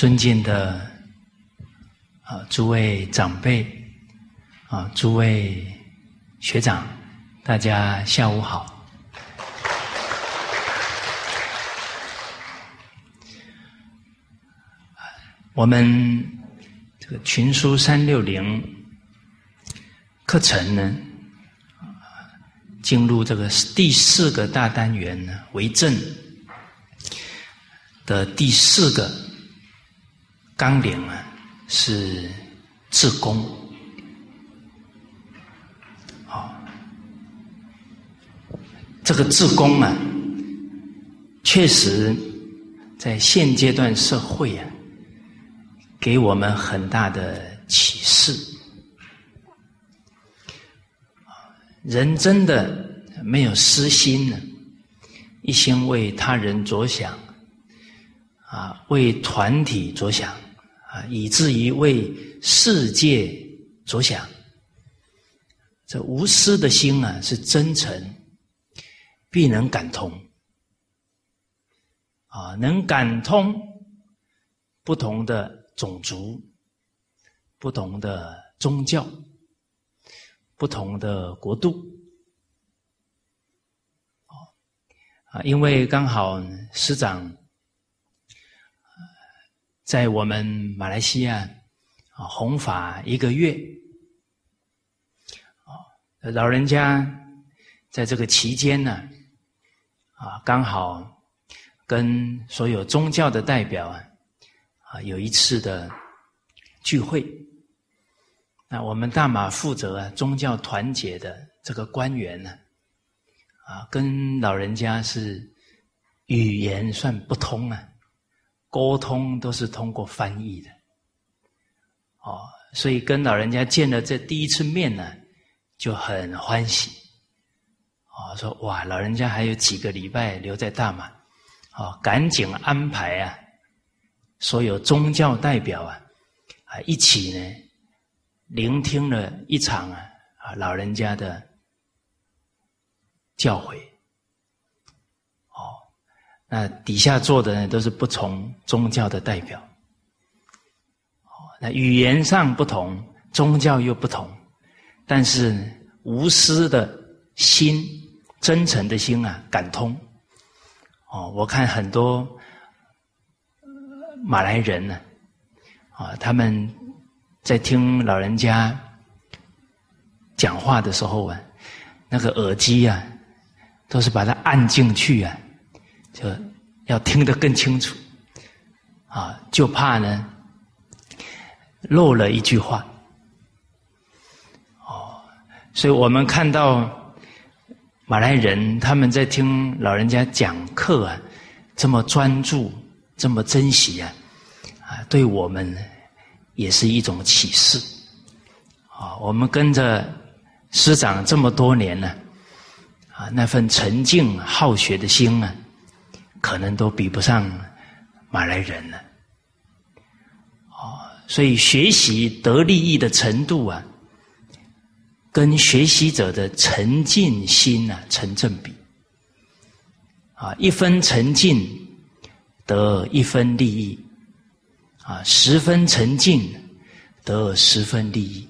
尊敬的啊诸位长辈啊诸位学长，大家下午好。我们这个群书三六零课程呢，进入这个第四个大单元呢，为正的第四个纲领啊，是自宫。好，这个自宫啊，确实在现阶段社会啊。给我们很大的启示。人真的没有私心呢，一心为他人着想，啊，为团体着想，以至于为世界着想。这无私的心啊，是真诚，必能感通。啊，能感通不同的。种族、不同的宗教、不同的国度，啊，因为刚好师长在我们马来西亚啊弘法一个月，啊，老人家在这个期间呢，啊，刚好跟所有宗教的代表啊。啊，有一次的聚会，那我们大马负责宗教团结的这个官员呢，啊，跟老人家是语言算不通啊，沟通都是通过翻译的，哦，所以跟老人家见了这第一次面呢，就很欢喜，哦，说哇，老人家还有几个礼拜留在大马，哦，赶紧安排啊。所有宗教代表啊，啊一起呢，聆听了一场啊啊老人家的教诲。那底下坐的呢都是不同宗教的代表。哦，那语言上不同，宗教又不同，但是无私的心、真诚的心啊，感通。哦，我看很多。马来人呢，啊，他们在听老人家讲话的时候啊，那个耳机啊，都是把它按进去啊，就要听得更清楚，啊，就怕呢漏了一句话，哦，所以我们看到马来人他们在听老人家讲课啊，这么专注。这么珍惜啊，啊，对我们也是一种启示啊。我们跟着师长这么多年了，啊，那份沉静好学的心啊，可能都比不上马来人了。哦，所以学习得利益的程度啊，跟学习者的沉静心啊成正比。啊，一分沉静。得一分利益，啊，十分沉静，得十分利益。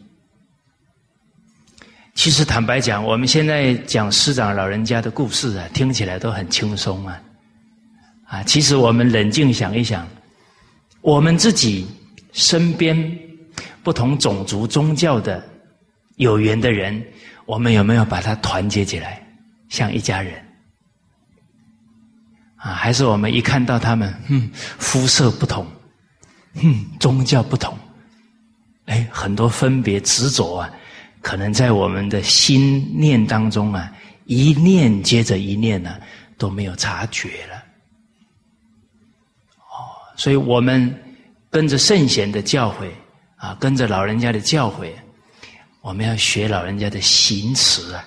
其实坦白讲，我们现在讲师长老人家的故事啊，听起来都很轻松啊，啊，其实我们冷静想一想，我们自己身边不同种族宗教的有缘的人，我们有没有把他团结起来，像一家人？啊，还是我们一看到他们，嗯，肤色不同，嗯，宗教不同，哎，很多分别执着啊，可能在我们的心念当中啊，一念接着一念呢，都没有察觉了。所以我们跟着圣贤的教诲啊，跟着老人家的教诲，我们要学老人家的行持啊，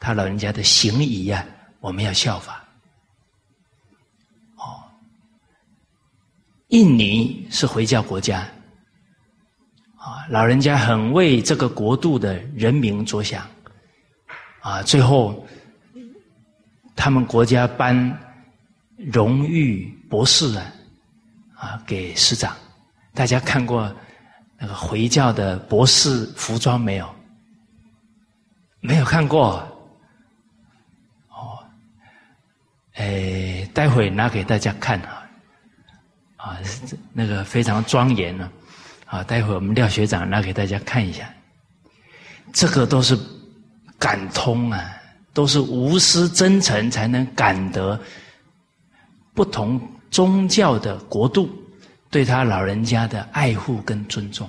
他老人家的行仪啊，我们要效法。哦印尼是回教国家，啊，老人家很为这个国度的人民着想，啊，最后他们国家颁荣誉博士啊，啊给师长。大家看过那个回教的博士服装没有？没有看过。哦，哎，待会拿给大家看啊，啊，那个非常庄严呢。啊，待会我们廖学长拿给大家看一下，这个都是感通啊，都是无私真诚才能感得不同宗教的国度对他老人家的爱护跟尊重。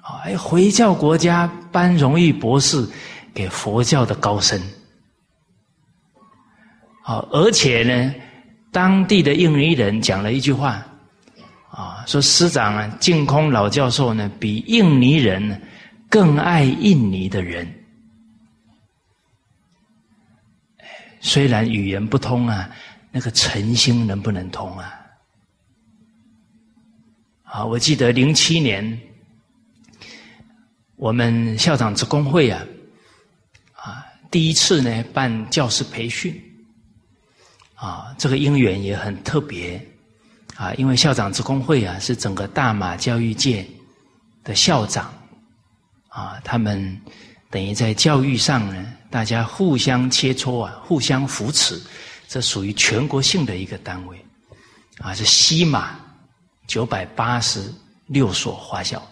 啊，哎，回教国家颁荣誉博士给佛教的高僧，好，而且呢，当地的印尼人讲了一句话。啊，说师长啊，净空老教授呢，比印尼人更爱印尼的人。虽然语言不通啊，那个诚心能不能通啊？啊，我记得零七年，我们校长职工会啊，啊，第一次呢办教师培训，啊，这个因缘也很特别。啊，因为校长职工会啊是整个大马教育界的校长，啊，他们等于在教育上呢，大家互相切磋啊，互相扶持，这属于全国性的一个单位，啊，是西马九百八十六所华校，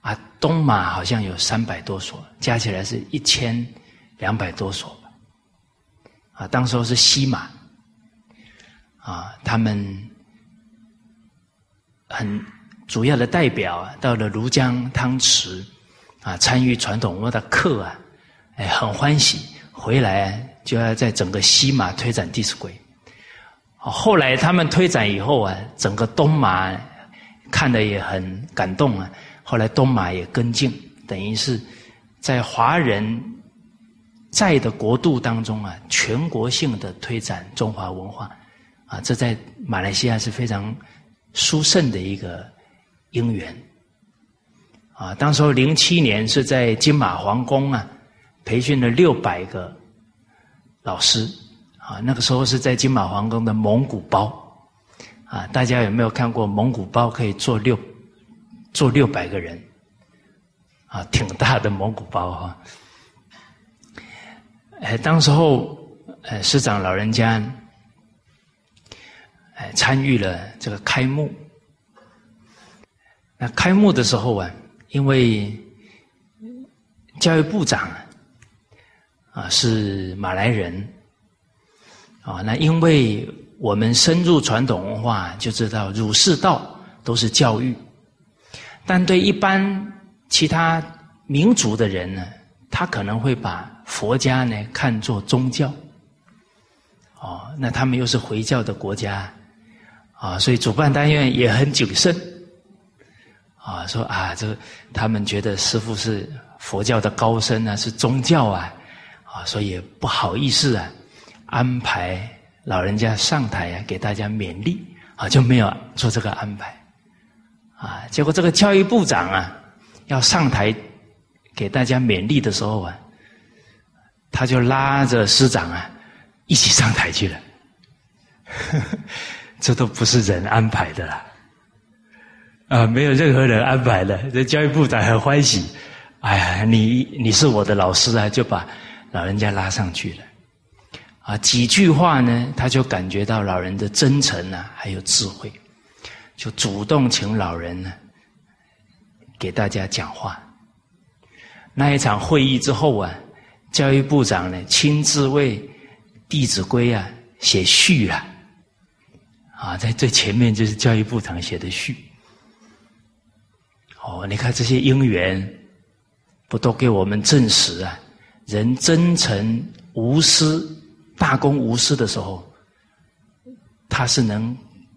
啊，东马好像有三百多所，加起来是一千两百多所，啊，当时候是西马。啊，他们很主要的代表啊，到了庐江汤池啊，参与传统文化的课啊，哎，很欢喜，回来就要在整个西马推展《弟子规》。后来他们推展以后啊，整个东马看的也很感动啊。后来东马也跟进，等于是在华人在的国度当中啊，全国性的推展中华文化。啊，这在马来西亚是非常殊胜的一个因缘。啊，当时候零七年是在金马皇宫啊，培训了六百个老师。啊，那个时候是在金马皇宫的蒙古包。啊，大家有没有看过蒙古包可以坐六坐六百个人？啊，挺大的蒙古包哈。哎，当时候，哎，师长老人家。哎，参与了这个开幕。那开幕的时候啊，因为教育部长啊是马来人啊，那因为我们深入传统文化，就知道儒释道都是教育，但对一般其他民族的人呢，他可能会把佛家呢看作宗教。哦，那他们又是回教的国家。啊，所以主办单元也很谨慎，啊，说啊，这他们觉得师傅是佛教的高僧啊，是宗教啊，啊，所以不好意思啊，安排老人家上台啊，给大家勉励啊，就没有做这个安排，啊，结果这个教育部长啊，要上台给大家勉励的时候啊，他就拉着师长啊，一起上台去了。这都不是人安排的啦，啊，没有任何人安排的。这教育部长很欢喜，哎呀，你你是我的老师啊，就把老人家拉上去了。啊，几句话呢，他就感觉到老人的真诚啊，还有智慧，就主动请老人呢给大家讲话。那一场会议之后啊，教育部长呢亲自为《弟子规》啊写序啊。啊，在最前面就是教育部长写的序。哦，你看这些因缘，不都给我们证实啊？人真诚无私、大公无私的时候，他是能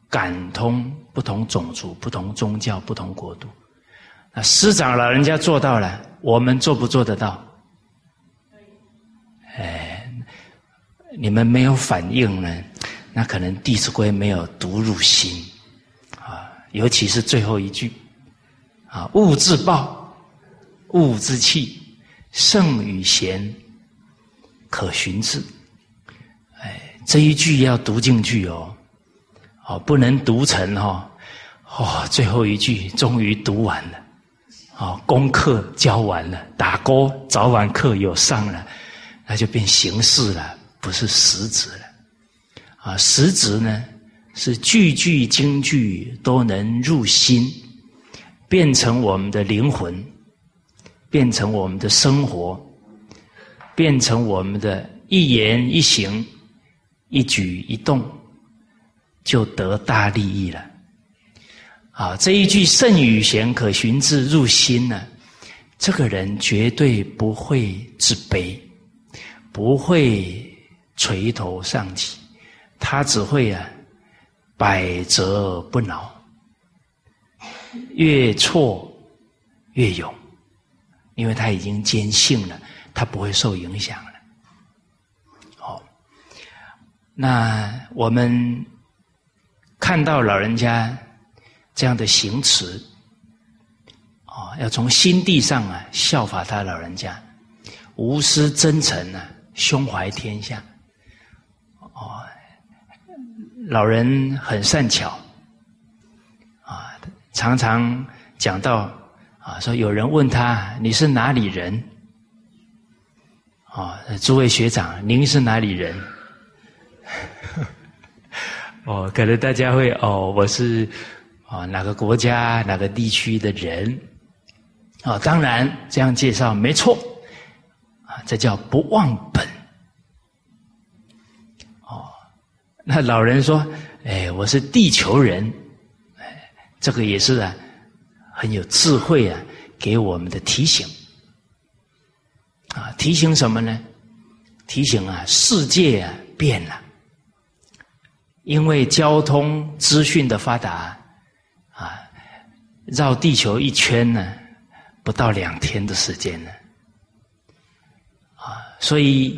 感通不同种族、不同宗教、不同国度。那师长老人家做到了，我们做不做得到？哎，你们没有反应呢？那可能《弟子规》没有读入心，啊，尤其是最后一句，啊，物自暴，物自弃，圣与贤，可循之。哎，这一句要读进去哦，哦，不能读成哈，哦，最后一句终于读完了，哦，功课教完了，打勾，早晚课有上了，那就变形式了，不是实质了。啊，实质呢是句句京句都能入心，变成我们的灵魂，变成我们的生活，变成我们的一言一行、一举一动，就得大利益了。啊，这一句圣语贤可循之入心呢，这个人绝对不会自卑，不会垂头丧气。他只会啊，百折不挠，越挫越勇，因为他已经坚信了，他不会受影响了。好，那我们看到老人家这样的行持，啊，要从心地上啊效法他老人家，无私真诚啊，胸怀天下。哦老人很善巧，啊，常常讲到啊，说有人问他你是哪里人？啊，诸位学长，您是哪里人？哦，可能大家会哦，我是啊哪个国家哪个地区的人？啊，当然这样介绍没错，啊，这叫不忘本。哦那老人说：“哎，我是地球人，哎，这个也是啊，很有智慧啊，给我们的提醒啊，提醒什么呢？提醒啊，世界啊变了，因为交通资讯的发达啊，绕地球一圈呢，不到两天的时间呢，啊，所以。”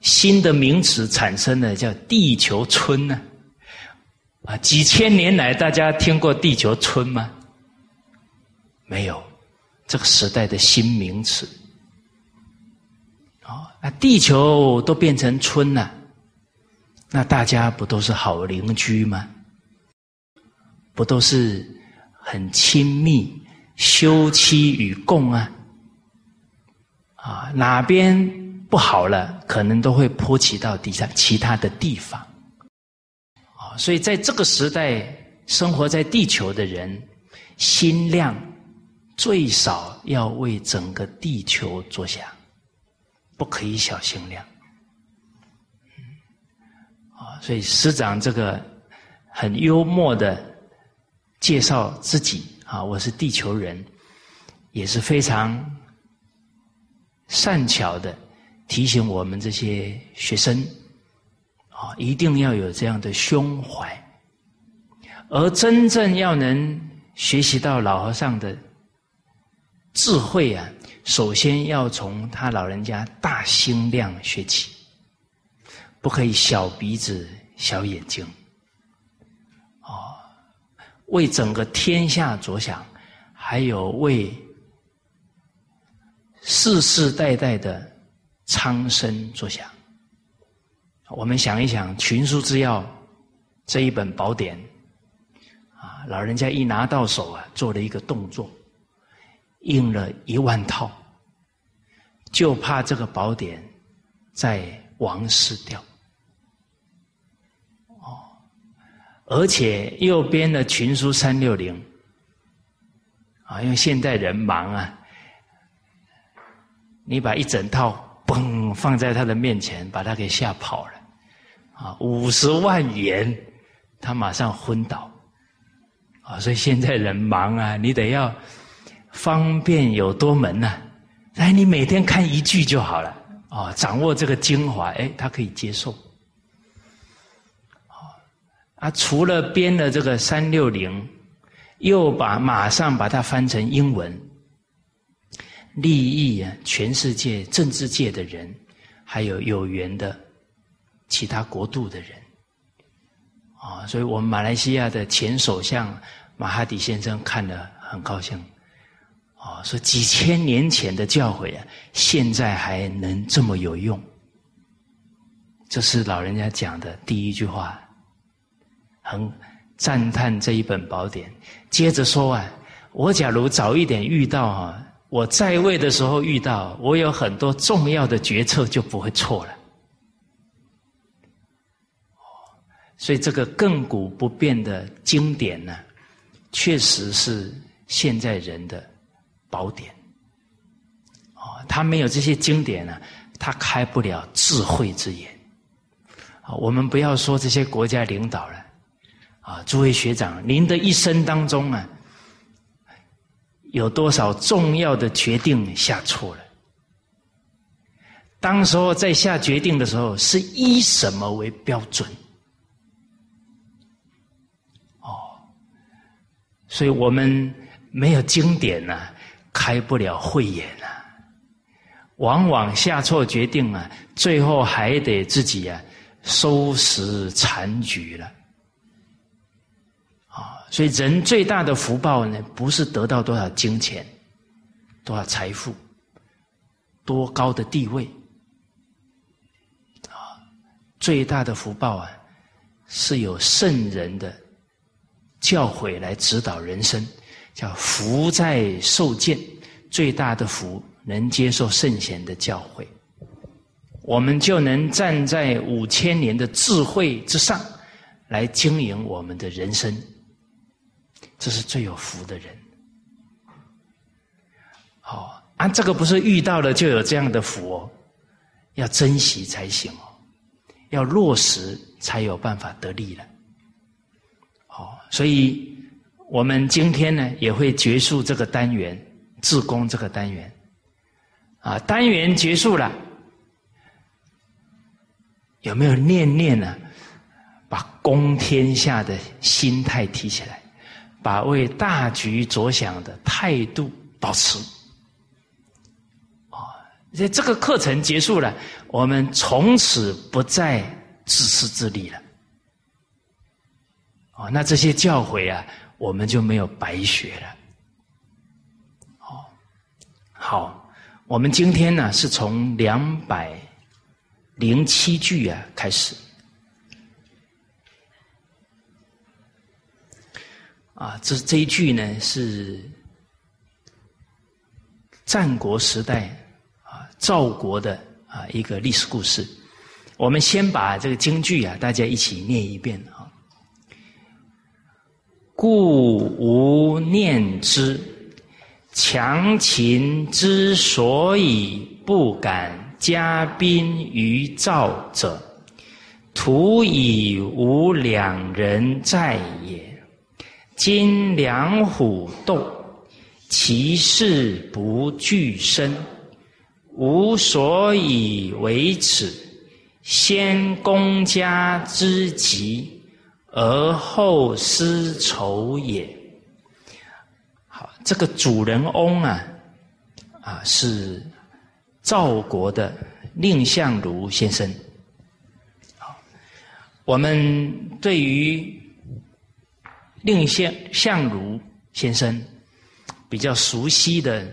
新的名词产生了，叫地球村呢？啊，几千年来，大家听过地球村吗？没有，这个时代的新名词。哦，那地球都变成村了，那大家不都是好邻居吗？不都是很亲密、休戚与共啊？啊，哪边？不好了，可能都会波及到地上其他的地方，啊，所以在这个时代生活在地球的人，心量最少要为整个地球着想，不可以小心量，啊，所以师长这个很幽默的介绍自己啊，我是地球人，也是非常善巧的。提醒我们这些学生啊，一定要有这样的胸怀，而真正要能学习到老和尚的智慧啊，首先要从他老人家大心量学起，不可以小鼻子小眼睛，哦，为整个天下着想，还有为世世代代的。苍生作想，我们想一想《群书之要》这一本宝典，啊，老人家一拿到手啊，做了一个动作，印了一万套，就怕这个宝典在亡失掉。哦，而且右边的《群书三六零》，啊，因为现代人忙啊，你把一整套。嘣！放在他的面前，把他给吓跑了。啊，五十万元，他马上昏倒。啊，所以现在人忙啊，你得要方便有多门呐。哎，你每天看一句就好了。啊，掌握这个精华，哎，他可以接受。啊，除了编了这个三六零，又把马上把它翻成英文。利益啊，全世界政治界的人，还有有缘的其他国度的人，啊，所以我们马来西亚的前首相马哈迪先生看了很高兴，哦，说几千年前的教诲啊，现在还能这么有用，这是老人家讲的第一句话，很赞叹这一本宝典。接着说啊，我假如早一点遇到啊，我在位的时候遇到，我有很多重要的决策就不会错了。所以这个亘古不变的经典呢，确实是现在人的宝典。哦，他没有这些经典呢，他开不了智慧之眼。啊，我们不要说这些国家领导了，啊，诸位学长，您的一生当中啊，有多少重要的决定下错了？当时候在下决定的时候，是以什么为标准？哦所以我们没有经典呢，开不了慧眼呐。往往下错决定啊，最后还得自己啊收拾残局了。啊，所以人最大的福报呢，不是得到多少金钱、多少财富、多高的地位，啊，最大的福报啊，是有圣人的。教诲来指导人生，叫福在受见。最大的福，能接受圣贤的教诲，我们就能站在五千年的智慧之上，来经营我们的人生。这是最有福的人。好，啊，这个不是遇到了就有这样的福哦，要珍惜才行哦，要落实才有办法得利了。好所以，我们今天呢也会结束这个单元，自宫这个单元，啊，单元结束了，有没有念念呢？把公天下的心态提起来，把为大局着想的态度保持。啊，这这个课程结束了，我们从此不再自私自利了。哦，那这些教诲啊，我们就没有白学了。哦，好，我们今天呢是从两百零七句啊开始。啊，这这一句呢是战国时代啊赵国的啊一个历史故事。我们先把这个京剧啊，大家一起念一遍啊。故无念之，强秦之所以不敢加兵于赵者，徒以无两人在也。今两虎斗，其势不俱生，吾所以为此，先公家之急。而后失仇也。好，这个主人翁啊，啊是赵国的蔺相如先生。好，我们对于蔺相相如先生比较熟悉的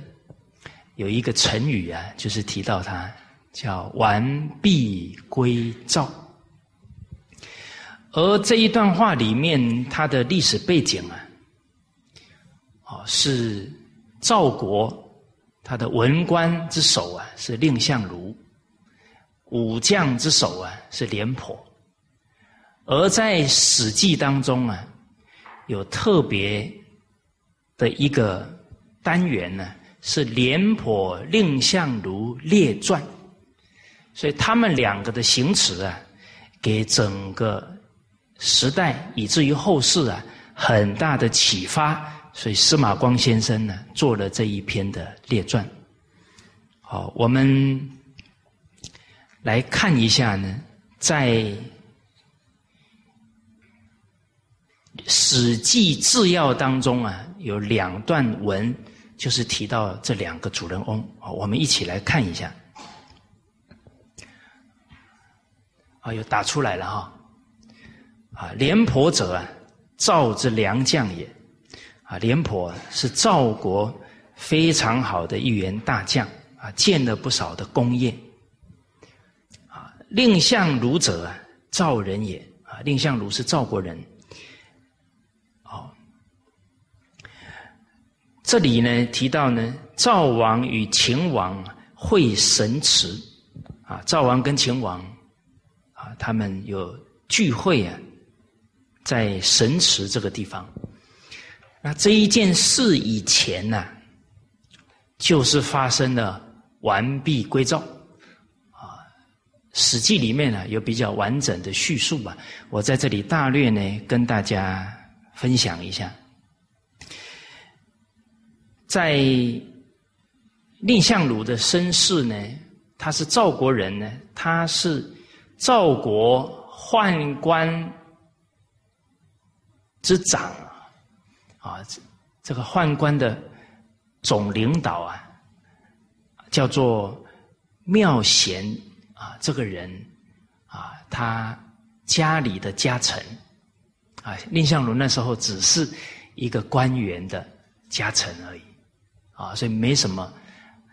有一个成语啊，就是提到他叫“完璧归赵”。而这一段话里面，它的历史背景啊，哦，是赵国他的文官之首啊是蔺相如，武将之首啊是廉颇，而在《史记》当中啊，有特别的一个单元呢，是廉颇蔺相如列传，所以他们两个的行词啊，给整个。时代以至于后世啊，很大的启发，所以司马光先生呢做了这一篇的列传。好，我们来看一下呢，在《史记制要》当中啊，有两段文，就是提到这两个主人翁。好，我们一起来看一下。啊，又打出来了哈。啊，廉颇者啊，赵之良将也。啊，廉颇是赵国非常好的一员大将啊，建了不少的功业。啊，蔺相如者啊，赵人也。啊，蔺相如是赵国人。哦，这里呢提到呢，赵王与秦王会神池，啊，赵王跟秦王啊，他们有聚会啊。在神池这个地方。那这一件事以前呢，就是发生了完璧归赵，啊，《史记》里面呢有比较完整的叙述吧，我在这里大略呢跟大家分享一下。在蔺相如的身世呢，他是赵国人呢，他是赵国宦官之长啊，这这个宦官的总领导啊，叫做妙贤啊，这个人啊，他家里的家臣啊，蔺相如那时候只是一个官员的家臣而已。啊，所以没什么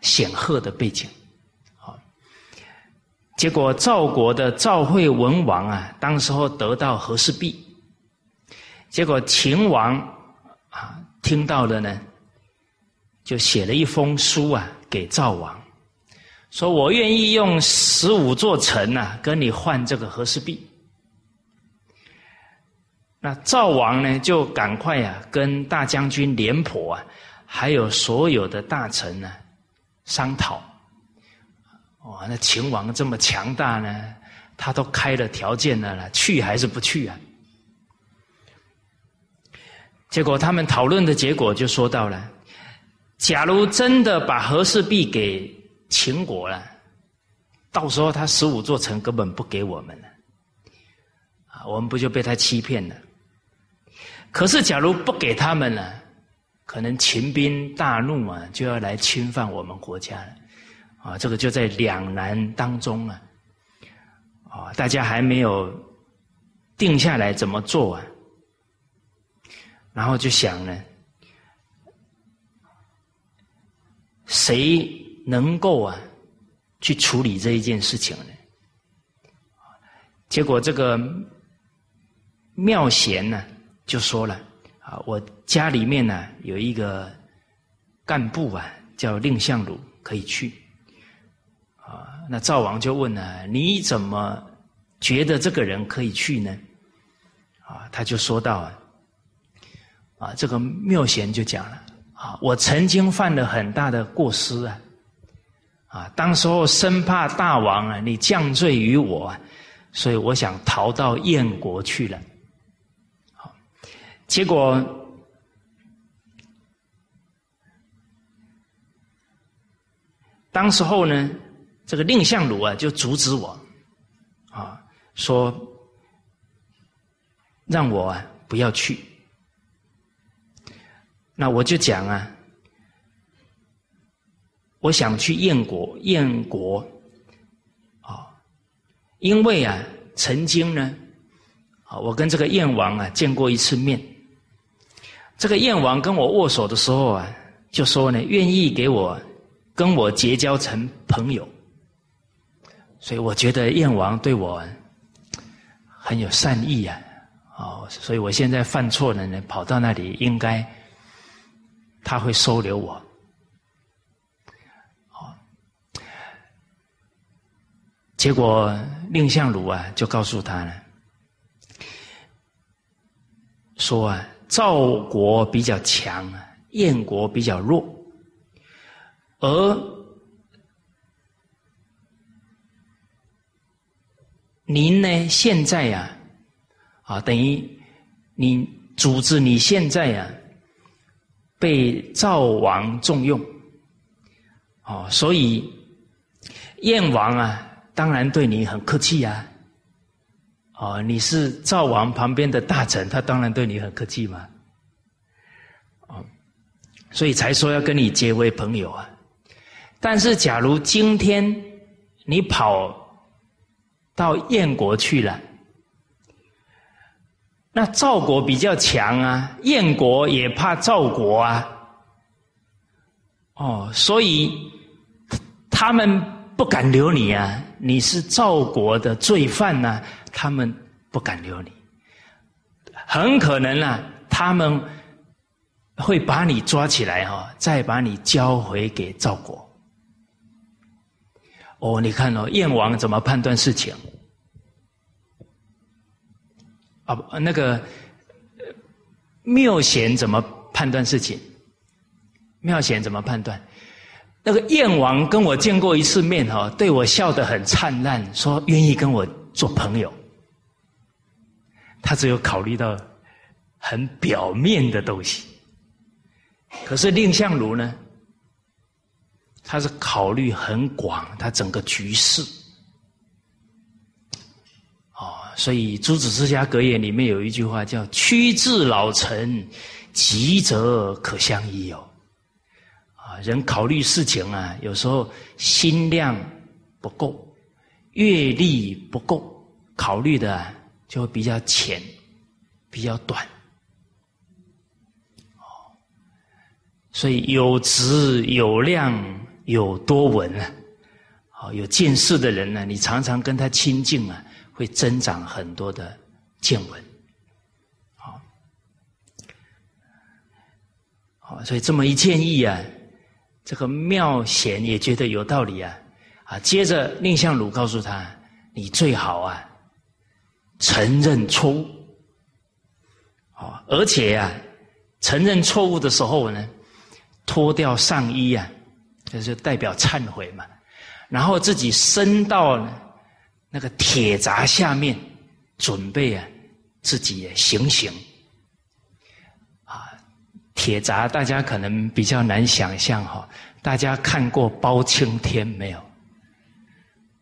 显赫的背景，啊，结果赵国的赵惠文王啊，当时候得到和氏璧，结果秦王啊听到了呢，就写了一封书啊给赵王，说我愿意用十五座城啊跟你换这个和氏璧。那赵王呢就赶快啊跟大将军廉颇啊。还有所有的大臣呢，商讨。哇，那秦王这么强大呢，他都开了条件了了，去还是不去啊？结果他们讨论的结果就说到了：，假如真的把和氏璧给秦国了，到时候他十五座城根本不给我们了，啊，我们不就被他欺骗了？可是假如不给他们了？可能秦兵大怒啊，就要来侵犯我们国家了，啊，这个就在两难当中啊，啊，大家还没有定下来怎么做啊，然后就想呢，谁能够啊去处理这一件事情呢？结果这个妙贤呢就说了。啊，我家里面呢有一个干部啊，叫蔺相如，可以去。啊，那赵王就问了：你怎么觉得这个人可以去呢？啊，他就说到啊，啊，这个妙贤就讲了：啊，我曾经犯了很大的过失啊，啊，当时候生怕大王啊你降罪于我，啊，所以我想逃到燕国去了。好结果，当时候呢，这个蔺相如啊，就阻止我，啊，说让我啊不要去。那我就讲啊，我想去燕国，燕国，啊，因为啊，曾经呢，啊，我跟这个燕王啊见过一次面。这个燕王跟我握手的时候啊，就说呢，愿意给我跟我结交成朋友，所以我觉得燕王对我很有善意啊，哦，所以我现在犯错了呢，跑到那里应该他会收留我，哦，结果蔺相如啊就告诉他了，说啊。赵国比较强，燕国比较弱，而您呢？现在呀，啊，等于你组织你现在呀，被赵王重用，哦，所以燕王啊，当然对你很客气啊。哦，你是赵王旁边的大臣，他当然对你很客气嘛。哦，所以才说要跟你结为朋友啊。但是，假如今天你跑到燕国去了，那赵国比较强啊，燕国也怕赵国啊。哦，所以他们不敢留你啊，你是赵国的罪犯呐。他们不敢留你，很可能啊，他们会把你抓起来哈，再把你交回给赵国。哦，你看哦，燕王怎么判断事情？啊，那个妙贤怎么判断事情？妙贤怎么判断？那个燕王跟我见过一次面哈，对我笑得很灿烂，说愿意跟我做朋友。他只有考虑到很表面的东西，可是蔺相如呢？他是考虑很广，他整个局势。哦，所以《诸子之家格言》里面有一句话叫“趋至老成，急则可相依”哦。啊，人考虑事情啊，有时候心量不够，阅历不够，考虑的就会比较浅，比较短。哦，所以有质有量有多闻啊，好有见识的人呢，你常常跟他亲近啊，会增长很多的见闻。好，好，所以这么一建议啊。这个妙贤也觉得有道理啊，啊，接着蔺相如告诉他：“你最好啊，承认错误，好，而且呀，承认错误的时候呢，脱掉上衣啊，就是代表忏悔嘛，然后自己伸到那个铁闸下面，准备啊，自己行刑啊。”铁闸，大家可能比较难想象哈。大家看过《包青天》没有？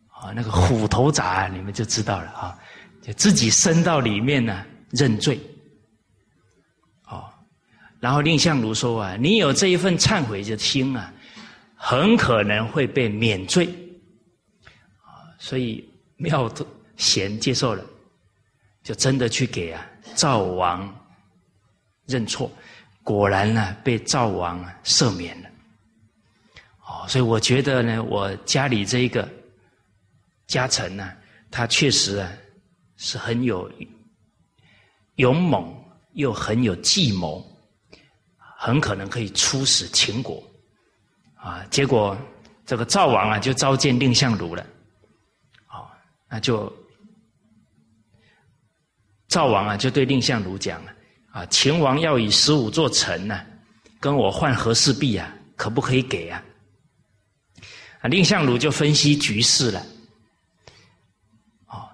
啊，那个虎头闸，你们就知道了啊。就自己伸到里面呢，认罪。哦，然后蔺相如说啊：“你有这一份忏悔的心啊，很可能会被免罪。”啊，所以妙贤接受了，就真的去给啊赵王认错。果然呢，被赵王赦免了。哦，所以我觉得呢，我家里这一个家臣呢，他确实啊是很有勇猛，又很有计谋，很可能可以出使秦国。啊，结果这个赵王啊就召见蔺相如了。那就赵王啊就对蔺相如讲了。啊，秦王要以十五座城呢，跟我换和氏璧啊，可不可以给啊？啊，蔺相如就分析局势了。哦，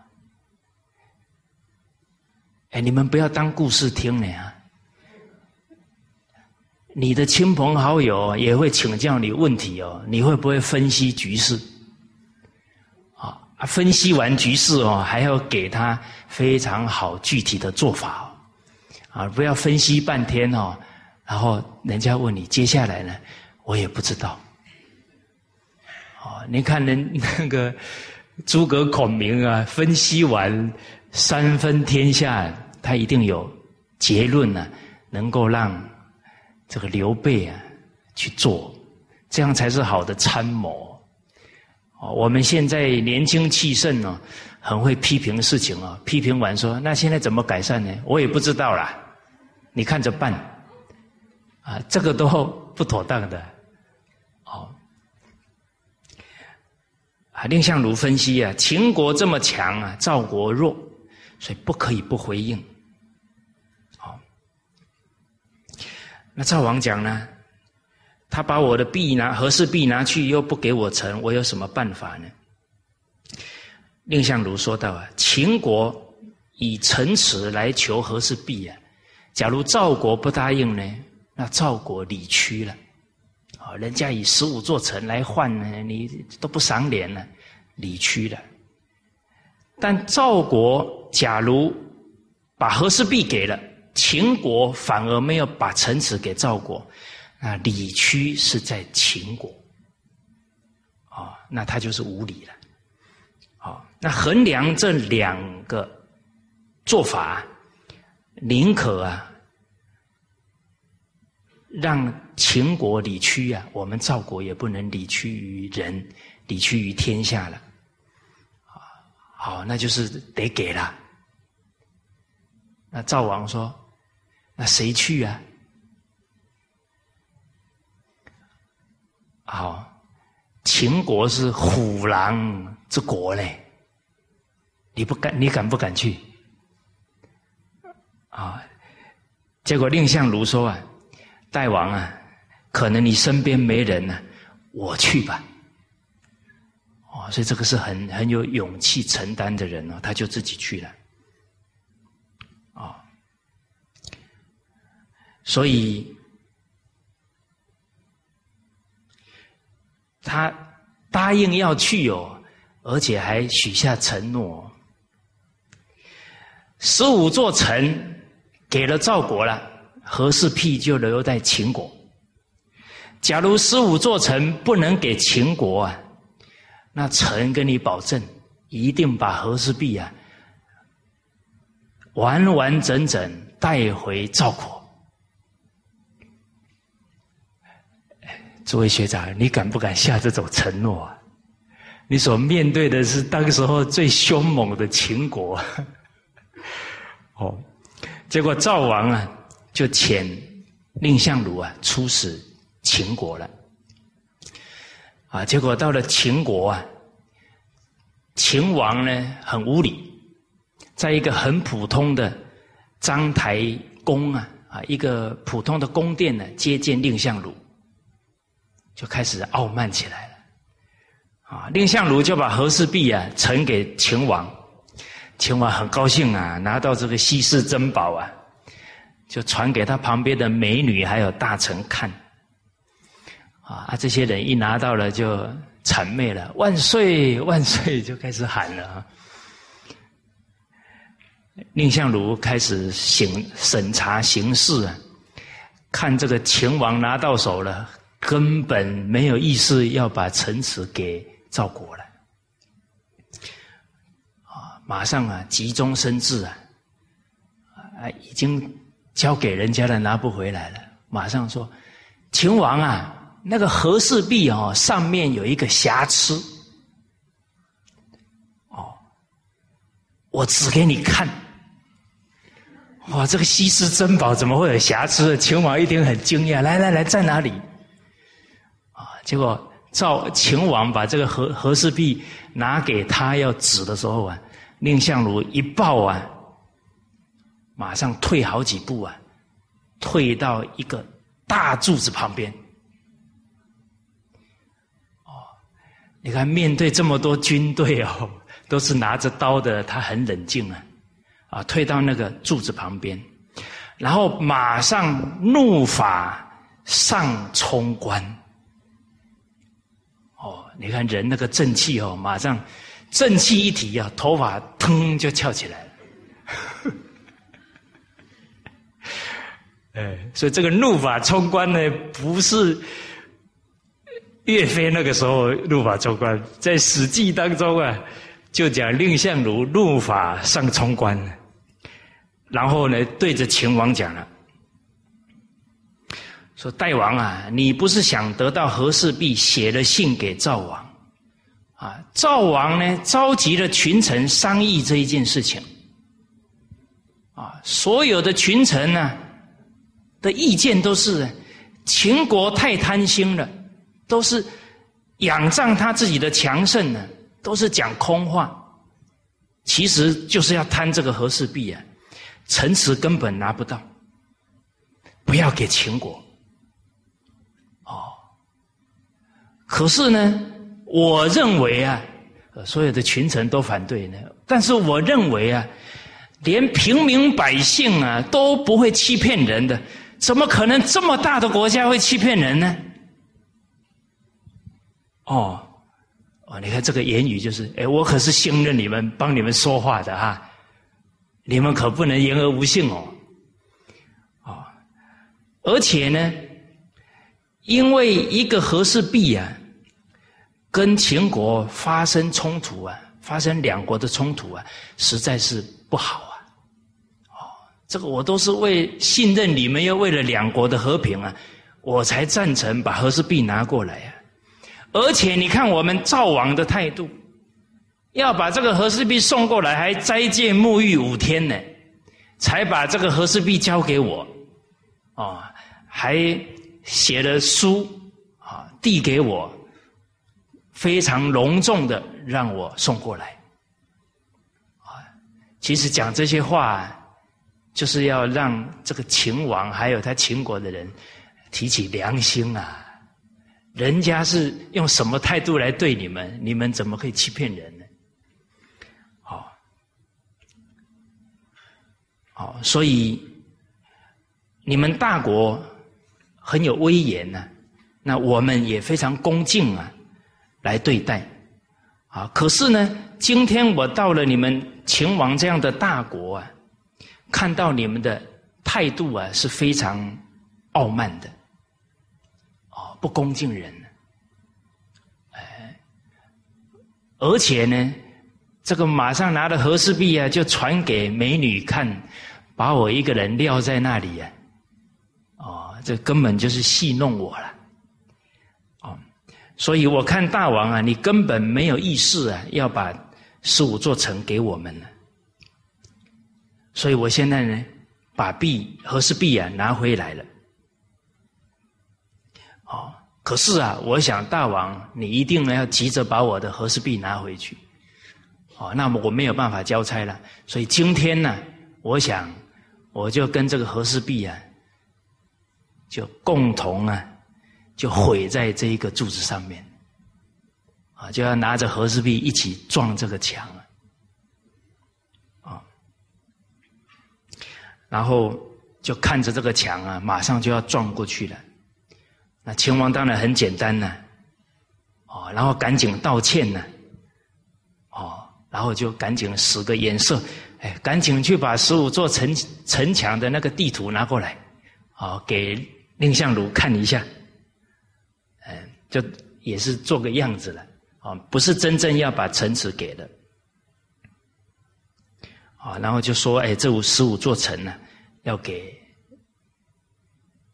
哎，你们不要当故事听了啊！你的亲朋好友也会请教你问题哦，你会不会分析局势？啊，分析完局势哦，还要给他非常好具体的做法。啊，不要分析半天哦，然后人家问你接下来呢，我也不知道。哦，你看人那个诸葛孔明啊，分析完三分天下，他一定有结论呢，能够让这个刘备啊去做，这样才是好的参谋。哦，我们现在年轻气盛哦，很会批评事情哦，批评完说那现在怎么改善呢？我也不知道啦。你看着办，啊，这个都不妥当的，哦。啊，蔺相如分析啊，秦国这么强啊，赵国弱，所以不可以不回应。好，那赵王讲呢，他把我的币拿和氏璧拿去，又不给我城，我有什么办法呢？蔺相如说道啊，秦国以城池来求和氏璧啊。假如赵国不答应呢？那赵国理屈了，啊，人家以十五座城来换呢，你都不赏脸了，理屈了。但赵国假如把和氏璧给了秦国，反而没有把城池给赵国，那理屈是在秦国，啊，那他就是无理了。好，那衡量这两个做法。宁可啊，让秦国理屈啊，我们赵国也不能理屈于人，理屈于天下了。啊，好，那就是得给了。那赵王说：“那谁去啊？”好，秦国是虎狼之国嘞，你不敢，你敢不敢去？啊，结果蔺相如说啊，大王啊，可能你身边没人呢，我去吧。哦，所以这个是很很有勇气承担的人哦，他就自己去了。啊，所以他答应要去哦，而且还许下承诺，十五座城。给了赵国了，和氏璧就留在秦国。假如十五座城不能给秦国啊，那臣跟你保证，一定把和氏璧啊完完整整带回赵国。诸位学长，你敢不敢下这种承诺啊？你所面对的是当时候最凶猛的秦国。哦。结果赵王啊，就遣蔺相如啊出使秦国了。啊，结果到了秦国啊，秦王呢很无礼，在一个很普通的章台宫啊啊一个普通的宫殿呢接见蔺相如，就开始傲慢起来了。啊，蔺相如就把和氏璧啊呈给秦王。秦王很高兴啊，拿到这个稀世珍宝啊，就传给他旁边的美女还有大臣看。啊，这些人一拿到了就谄媚了，万岁万岁，就开始喊了。蔺相如开始审审查形势啊，看这个秦王拿到手了，根本没有意思要把城池给赵国了。啊马上啊，急中生智啊，啊，已经交给人家了，拿不回来了。马上说，秦王啊，那个和氏璧哦，上面有一个瑕疵，哦，我指给你看。哇，这个稀世珍宝怎么会有瑕疵？秦王一听很惊讶。来来来，在哪里？结果赵秦王把这个和和氏璧拿给他要指的时候啊。蔺相如一抱啊，马上退好几步啊，退到一个大柱子旁边。哦，你看，面对这么多军队哦，都是拿着刀的，他很冷静啊，啊，退到那个柱子旁边，然后马上怒发上冲冠。哦，你看人那个正气哦，马上。正气一提啊，头发腾就翘起来了。哎，所以这个怒发冲冠呢，不是岳飞那个时候怒发冲冠，在《史记》当中啊，就讲蔺相如怒发上冲冠，然后呢，对着秦王讲了，说：“大王啊，你不是想得到和氏璧，写了信给赵王。”啊，赵王呢召集了群臣商议这一件事情，啊，所有的群臣呢的意见都是秦国太贪心了，都是仰仗他自己的强盛呢，都是讲空话，其实就是要贪这个和氏璧啊，城池根本拿不到，不要给秦国，哦，可是呢。我认为啊，所有的群臣都反对呢。但是我认为啊，连平民百姓啊都不会欺骗人的，怎么可能这么大的国家会欺骗人呢？哦，哦，你看这个言语就是，哎，我可是信任你们，帮你们说话的哈，你们可不能言而无信哦。啊，而且呢，因为一个和氏璧啊。跟秦国发生冲突啊，发生两国的冲突啊，实在是不好啊！哦，这个我都是为信任你们，又为了两国的和平啊，我才赞成把和氏璧拿过来啊。而且你看我们赵王的态度，要把这个和氏璧送过来，还斋戒沐浴五天呢，才把这个和氏璧交给我，哦，还写了书啊。递给我，非常隆重的让我送过来。啊，其实讲这些话，就是要让这个秦王还有他秦国的人提起良心啊！人家是用什么态度来对你们？你们怎么可以欺骗人呢？好，好，所以你们大国很有威严呢。那我们也非常恭敬啊，来对待，啊，可是呢，今天我到了你们秦王这样的大国啊，看到你们的态度啊是非常傲慢的，哦，不恭敬人，哎，而且呢，这个马上拿着和氏璧啊，就传给美女看，把我一个人撂在那里呀，哦，这根本就是戏弄我了。所以我看大王啊，你根本没有意识啊，要把十五座城给我们了。所以我现在呢，把币和氏璧啊拿回来了。哦，可是啊，我想大王你一定呢要急着把我的和氏璧拿回去。哦，那么我没有办法交差了。所以今天呢，我想我就跟这个和氏璧啊，就共同啊。就毁在这一个柱子上面，啊，就要拿着和氏璧一起撞这个墙啊，啊，然后就看着这个墙啊，马上就要撞过去了。那秦王当然很简单呢，哦，然后赶紧道歉呢，哦，然后就赶紧使个眼色，哎，赶紧去把十五座城城墙的那个地图拿过来，啊，给蔺相如看一下。就也是做个样子了，啊，不是真正要把城池给的，啊，然后就说，哎，这五十五座城呢，要给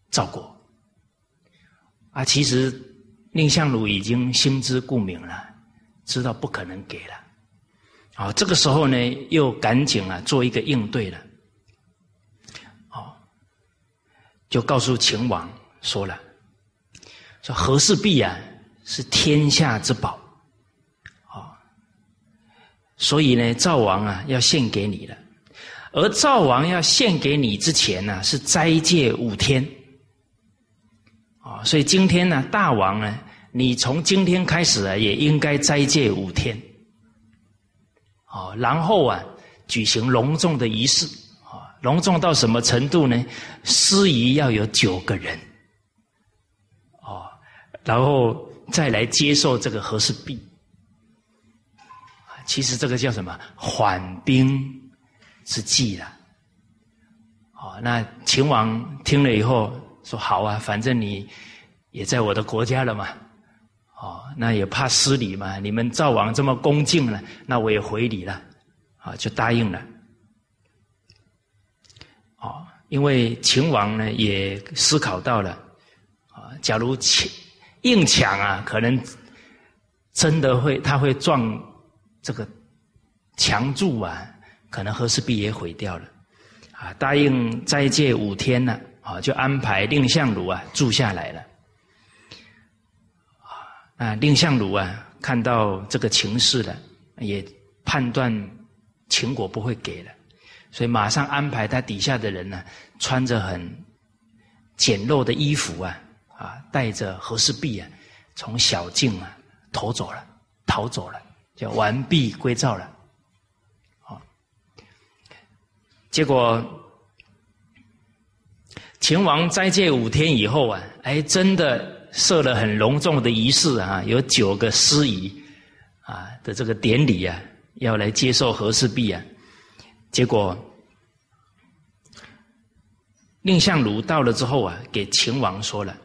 赵国，啊，其实蔺相如已经心知故明了，知道不可能给了，啊，这个时候呢，又赶紧啊做一个应对了，哦，就告诉秦王说了。说和氏璧啊是天下之宝，啊，所以呢赵王啊要献给你了，而赵王要献给你之前呢是斋戒五天，啊，所以今天呢大王呢你从今天开始啊也应该斋戒五天，哦，然后啊举行隆重的仪式，啊，隆重到什么程度呢？司仪要有九个人。然后再来接受这个和氏璧，其实这个叫什么缓兵之计了。哦，那秦王听了以后说：“好啊，反正你也在我的国家了嘛，哦，那也怕失礼嘛。你们赵王这么恭敬了，那我也回礼了，啊，就答应了。哦，因为秦王呢也思考到了，啊，假如秦。硬抢啊，可能真的会，他会撞这个墙柱啊，可能和氏璧也毁掉了。啊，答应斋戒五天呢，啊，就安排蔺相如啊住下来了。啊，蔺相如啊看到这个情势了，也判断秦国不会给了，所以马上安排他底下的人呢，穿着很简陋的衣服啊。啊，带着和氏璧啊，从小径啊逃走了，逃走了，就完璧归赵了。好，结果秦王斋戒五天以后啊，哎，真的设了很隆重的仪式啊，有九个司仪啊的这个典礼啊，要来接受和氏璧啊。结果蔺相如到了之后啊，给秦王说了。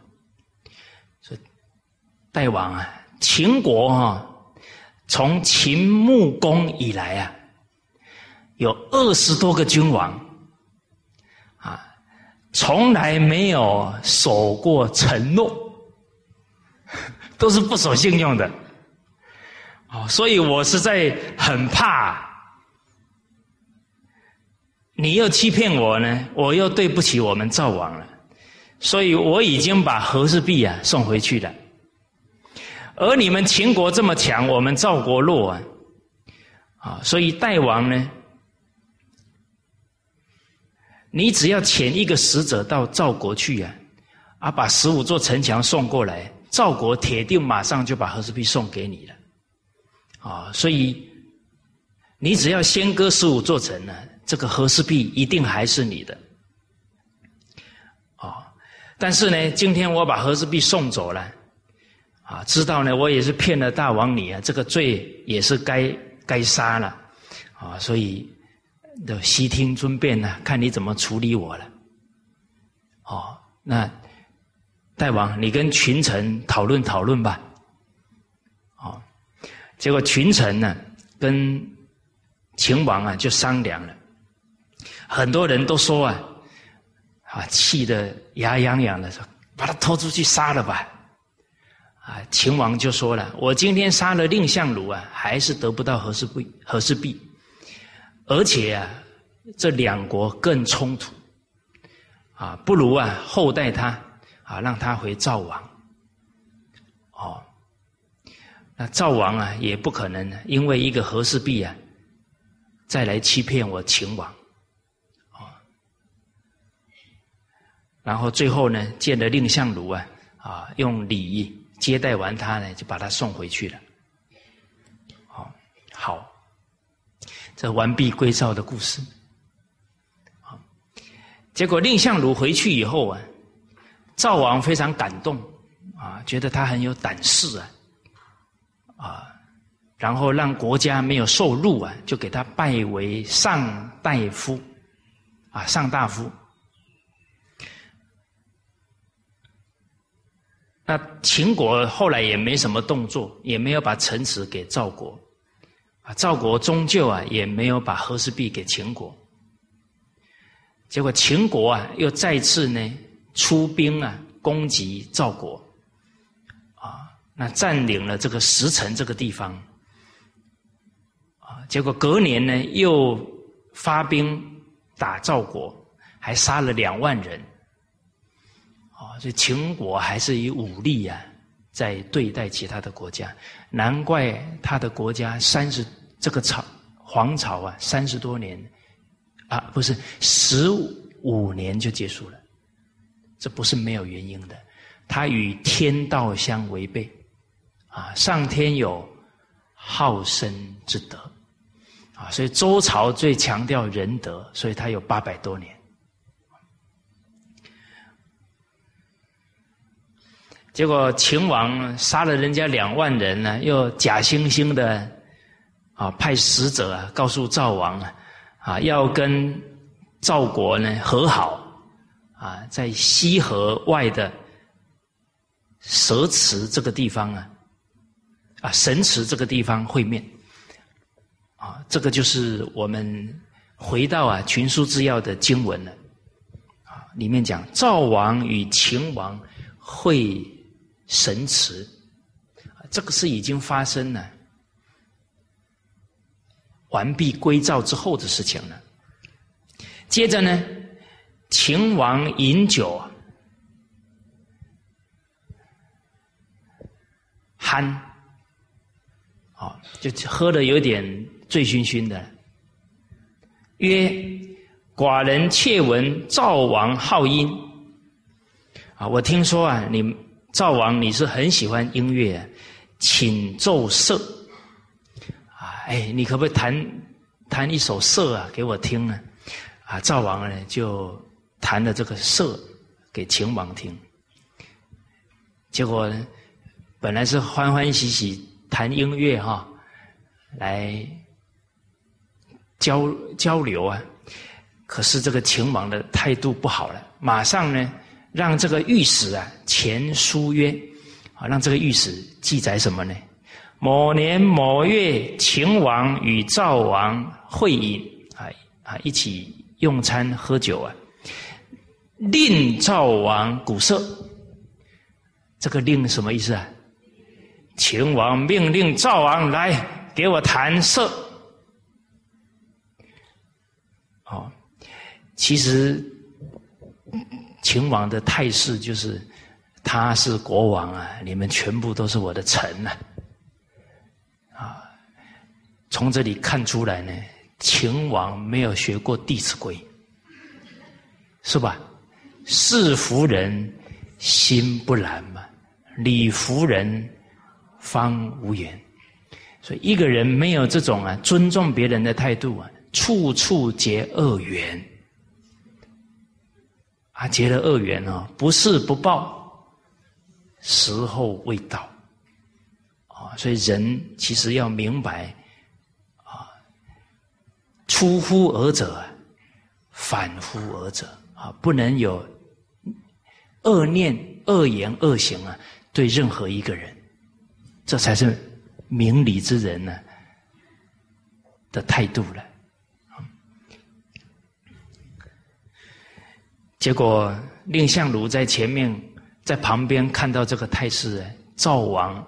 大王啊，秦国啊，从秦穆公以来啊，有二十多个君王啊，从来没有守过承诺，都是不守信用的。哦，所以我实在很怕，你又欺骗我呢，我又对不起我们赵王了，所以我已经把和氏璧啊送回去了。而你们秦国这么强，我们赵国弱啊，啊，所以代王呢，你只要遣一个使者到赵国去啊，啊，把十五座城墙送过来，赵国铁定马上就把和氏璧送给你了，啊，所以你只要先割十五座城呢，这个和氏璧一定还是你的。啊但是呢，今天我把和氏璧送走了，啊，知道呢，我也是骗了大王你啊，这个罪也是该该杀了，啊，所以的悉听尊便呢，看你怎么处理我了，哦，那大王你跟群臣讨论讨论吧，哦，结果群臣呢跟秦王啊就商量了，很多人都说啊。啊，气得牙痒痒的，说：“把他拖出去杀了吧！”啊，秦王就说了：“我今天杀了蔺相如啊，还是得不到和氏璧，和氏璧，而且啊，这两国更冲突，啊，不如啊厚待他，啊，让他回赵王。哦，那赵王啊，也不可能因为一个和氏璧啊，再来欺骗我秦王。”哦然后最后呢，见了蔺相如啊，啊，用礼接待完他呢，就把他送回去了。好，好，这完璧归赵的故事。好，结果蔺相如回去以后啊，赵王非常感动啊，觉得他很有胆识啊，啊，然后让国家没有受辱啊，就给他拜为上大夫，啊，上大夫。那秦国后来也没什么动作，也没有把城池给赵国，啊，赵国终究啊也没有把和氏璧给秦国。结果秦国啊又再次呢出兵啊攻击赵国，啊，那占领了这个石城这个地方，啊，结果隔年呢又发兵打赵国，还杀了两万人。所以秦国还是以武力啊，在对待其他的国家，难怪他的国家三十这个朝皇朝啊，三十多年啊，不是十五年就结束了，这不是没有原因的，他与天道相违背啊，上天有好生之德啊，所以周朝最强调仁德，所以他有八百多年。结果秦王杀了人家两万人呢，又假惺惺的啊派使者啊告诉赵王啊啊要跟赵国呢和好啊，在西河外的蛇池这个地方啊啊神池这个地方会面啊，这个就是我们回到啊群书之要的经文了啊，里面讲赵王与秦王会。神祠，这个是已经发生了，完璧归赵之后的事情了。接着呢，秦王饮酒，酣，啊，就喝的有点醉醺醺的。曰：寡人窃闻赵王好音，啊，我听说啊，你。赵王，你是很喜欢音乐，请奏瑟啊！哎，你可不可以弹弹一首瑟啊给我听呢？啊，赵王呢就弹了这个瑟给秦王听，结果呢本来是欢欢喜喜弹音乐哈，来交交流啊，可是这个秦王的态度不好了，马上呢。让这个御史啊前书曰，啊，让这个御史记载什么呢？某年某月，秦王与赵王会饮，啊啊，一起用餐喝酒啊。令赵王鼓瑟，这个令什么意思啊？秦王命令赵王来给我弹瑟。哦，其实。秦王的态势就是他是国王啊，你们全部都是我的臣呐。啊，从这里看出来呢，秦王没有学过《弟子规》，是吧？事服人心不懒嘛，礼服人方无言。所以一个人没有这种啊尊重别人的态度啊，处处结恶缘。啊，结了恶缘哦，不是不报，时候未到，啊，所以人其实要明白，啊，出乎尔者，反乎尔者，啊，不能有恶念、恶言、恶行啊，对任何一个人，这才是明理之人呢的态度了。结果，蔺相如在前面，在旁边看到这个态势，赵王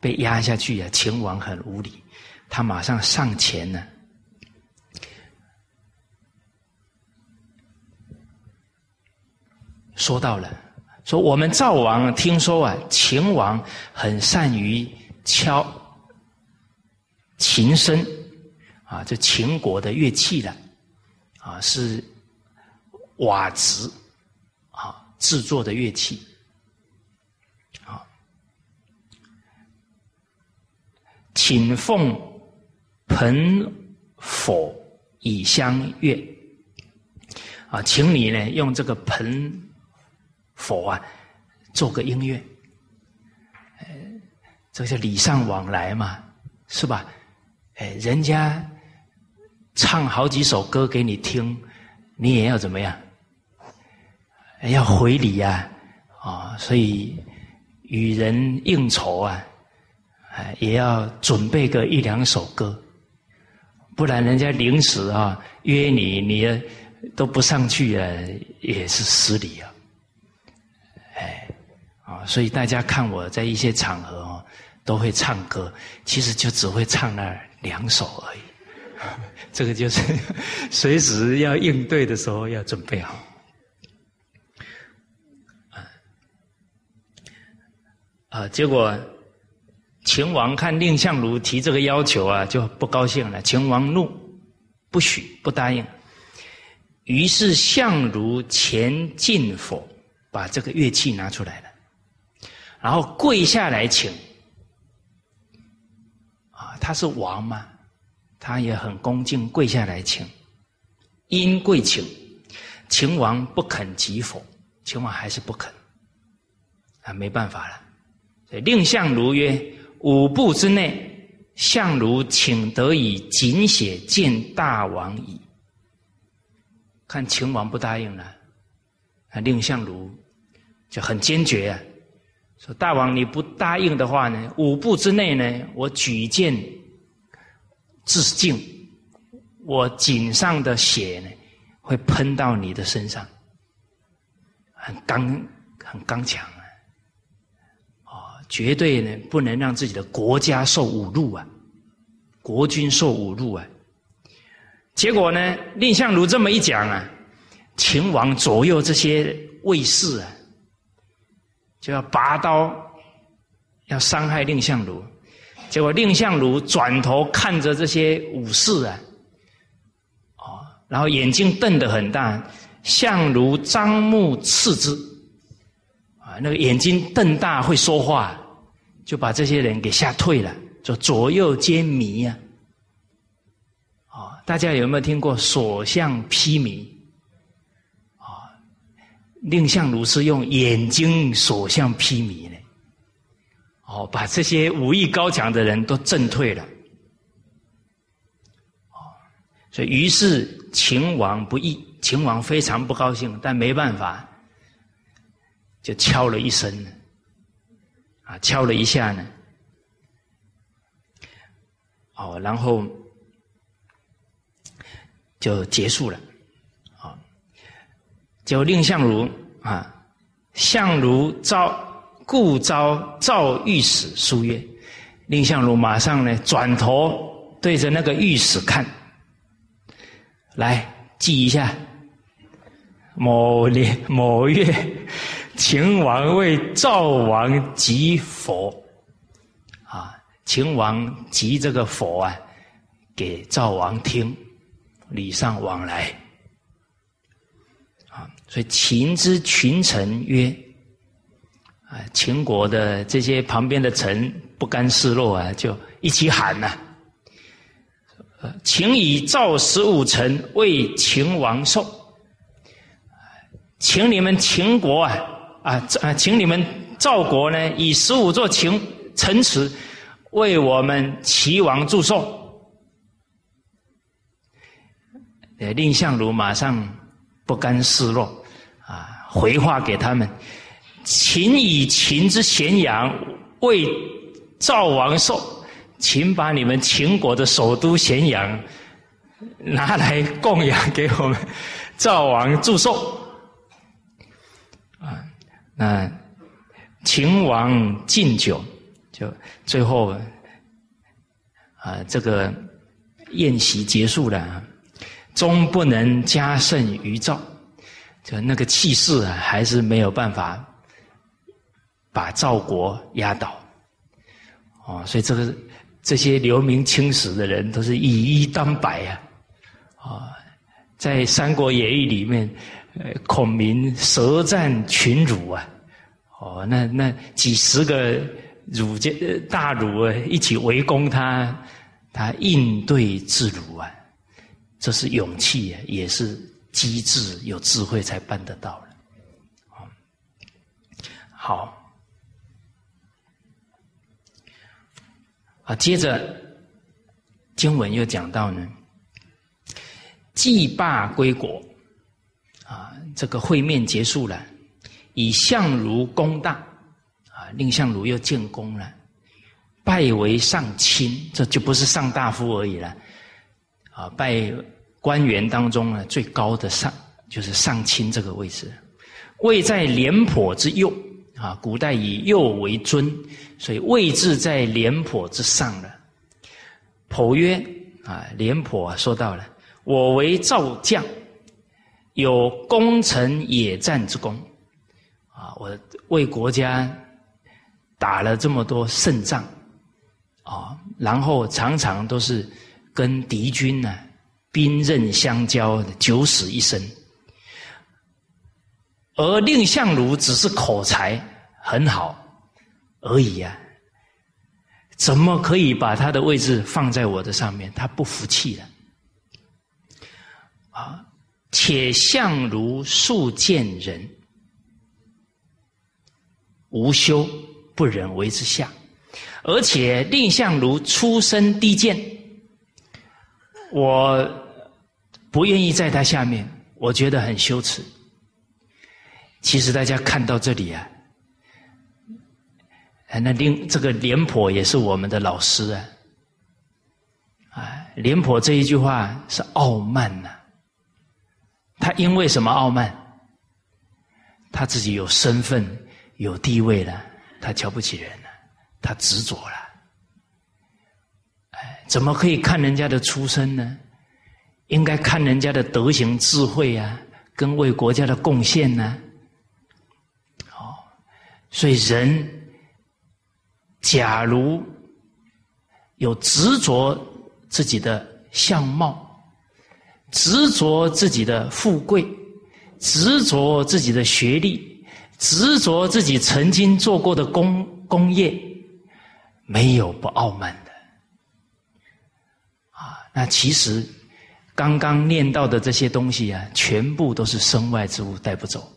被压下去啊，秦王很无礼，他马上上前呢，说到了，说我们赵王听说啊，秦王很善于敲琴声，啊，这秦国的乐器了，啊是。瓦子啊，制作的乐器啊，请奉盆火以相悦啊，请你呢用这个盆火啊做个音乐，呃，这叫礼尚往来嘛，是吧？哎，人家唱好几首歌给你听，你也要怎么样？要回礼呀，啊，所以与人应酬啊，哎，也要准备个一两首歌，不然人家临时啊约你，你都不上去啊，也是失礼啊。哎，啊，所以大家看我在一些场合哦，都会唱歌，其实就只会唱那两首而已。这个就是随时要应对的时候要准备好。啊，结果秦王看蔺相如提这个要求啊，就不高兴了。秦王怒，不许，不答应。于是相如前进否，把这个乐器拿出来了，然后跪下来请。啊，他是王嘛，他也很恭敬，跪下来请。因跪请，秦王不肯即否，秦王还是不肯。啊，没办法了。蔺相如曰：“五步之内，相如请得以谨写见大王矣。”看秦王不答应了，啊蔺相如就很坚决啊，说：“大王你不答应的话呢，五步之内呢，我举剑自尽，我颈上的血呢会喷到你的身上。”很刚，很刚强。绝对呢，不能让自己的国家受侮辱啊，国君受侮辱啊。结果呢，蔺相如这么一讲啊，秦王左右这些卫士啊，就要拔刀要伤害蔺相如。结果蔺相如转头看着这些武士啊，哦，然后眼睛瞪得很大，相如张目刺之。啊那个眼睛瞪大会说话，就把这些人给吓退了，就左右皆迷呀。啊，大家有没有听过所向披靡？啊，蔺相如是用眼睛所向披靡呢。哦，把这些武艺高强的人都震退了。哦，所以于是秦王不义，秦王非常不高兴，但没办法。就敲了一声，啊，敲了一下呢，哦，然后就结束了，啊，就蔺相如啊，相如召故召赵御史书曰，蔺相如马上呢转头对着那个御史看，来记一下，某年某月。秦王为赵王即佛，啊，秦王即这个佛啊，给赵王听，礼尚往来，啊，所以秦之群臣曰，啊，秦国的这些旁边的臣不甘示弱啊，就一起喊呐，请以赵十五臣为秦王寿，请你们秦国啊。啊，啊，请你们赵国呢，以十五座秦城池为我们齐王祝寿。呃，蔺相如马上不甘示弱，啊，回话给他们：秦以秦之咸阳为赵王寿，请把你们秦国的首都咸阳拿来供养给我们赵王祝寿。那秦王敬酒，就最后啊，这个宴席结束了，终不能加胜于赵，就那个气势啊，还是没有办法把赵国压倒。哦，所以这个这些留名青史的人都是以一当百啊，啊，在《三国演义》里面。呃，孔明舌战群儒啊，哦，那那几十个儒家大儒啊，一起围攻他，他应对自如啊，这是勇气啊，也是机智有智慧才办得到的。好，啊，接着经文又讲到呢，祭罢归国。啊，这个会面结束了，以相如功大，啊，蔺相如又建功了，拜为上卿，这就不是上大夫而已了，啊，拜官员当中呢最高的上就是上卿这个位置，位在廉颇之右，啊，古代以右为尊，所以位置在廉颇之上了。颇曰，啊，廉颇啊说到了，我为赵将。有攻城野战之功，啊！我为国家打了这么多胜仗，啊！然后常常都是跟敌军呢兵刃相交，九死一生。而蔺相如只是口才很好而已呀，怎么可以把他的位置放在我的上面？他不服气了，啊！且相如素见人，无修不忍为之下，而且蔺相如出身低贱，我不愿意在他下面，我觉得很羞耻。其实大家看到这里啊，那另这个廉颇也是我们的老师啊，啊，廉颇这一句话是傲慢呐。他因为什么傲慢？他自己有身份、有地位了，他瞧不起人了，他执着了。哎，怎么可以看人家的出身呢？应该看人家的德行、智慧啊，跟为国家的贡献呢？哦，所以人假如有执着自己的相貌。执着自己的富贵，执着自己的学历，执着自己曾经做过的功功业，没有不傲慢的。啊，那其实刚刚念到的这些东西啊，全部都是身外之物，带不走。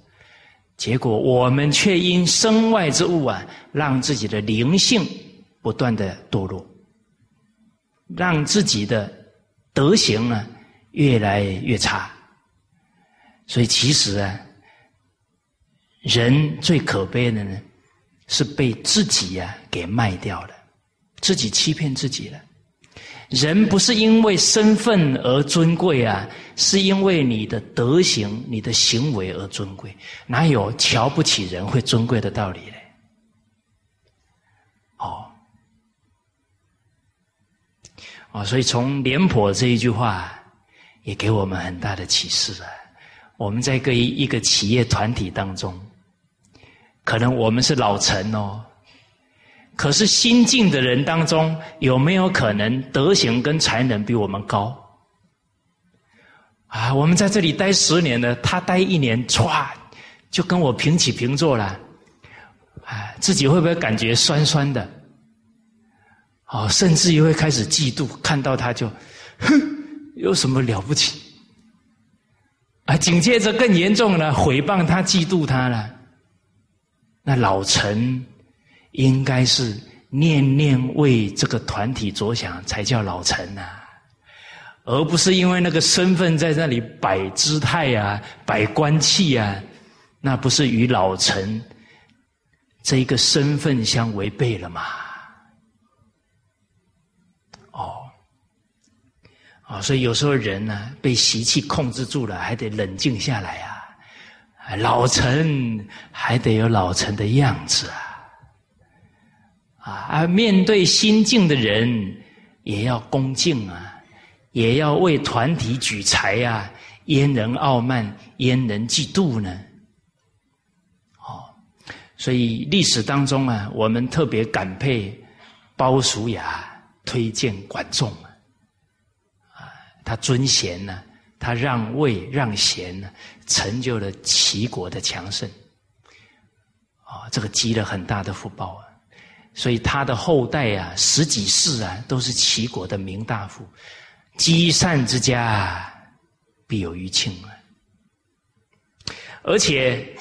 结果我们却因身外之物啊，让自己的灵性不断的堕落，让自己的德行呢。越来越差，所以其实啊，人最可悲的呢，是被自己呀给卖掉了，自己欺骗自己了。人不是因为身份而尊贵啊，是因为你的德行、你的行为而尊贵。哪有瞧不起人会尊贵的道理呢？哦，哦，所以从廉颇这一句话。也给我们很大的启示啊！我们在各一个企业团体当中，可能我们是老臣哦。可是新进的人当中，有没有可能德行跟才能比我们高？啊，我们在这里待十年了，他待一年，唰，就跟我平起平坐了。啊，自己会不会感觉酸酸的？哦，甚至于会开始嫉妒，看到他就，哼，有什么了不起？啊，紧接着更严重了，诽谤他、嫉妒他了。那老陈。应该是念念为这个团体着想，才叫老臣呐，而不是因为那个身份在那里摆姿态呀、摆官气呀，那不是与老臣这一个身份相违背了吗？啊，所以有时候人呢被习气控制住了，还得冷静下来啊，老臣还得有老臣的样子啊。啊，而面对心境的人，也要恭敬啊，也要为团体举才呀，焉能傲慢，焉能嫉妒呢？哦，所以历史当中啊，我们特别感佩鲍叔牙推荐管仲，啊，他尊贤呢，他让位让贤呢，成就了齐国的强盛，啊，这个积了很大的福报啊。所以他的后代啊，十几世啊，都是齐国的名大夫。积善之家，必有余庆啊！而且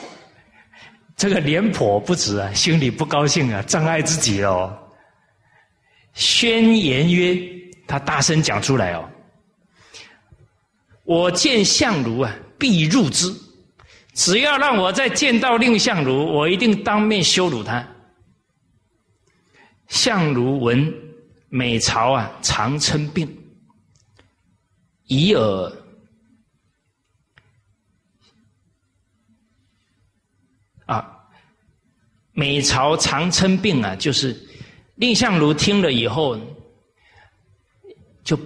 这个廉颇不止啊，心里不高兴啊，障碍自己哦。宣言曰：“他大声讲出来哦，我见相如啊，必入之。只要让我再见到蔺相如，我一定当面羞辱他。”相如闻美朝啊，常称病，以耳啊，美朝常称病啊，就是蔺相如听了以后就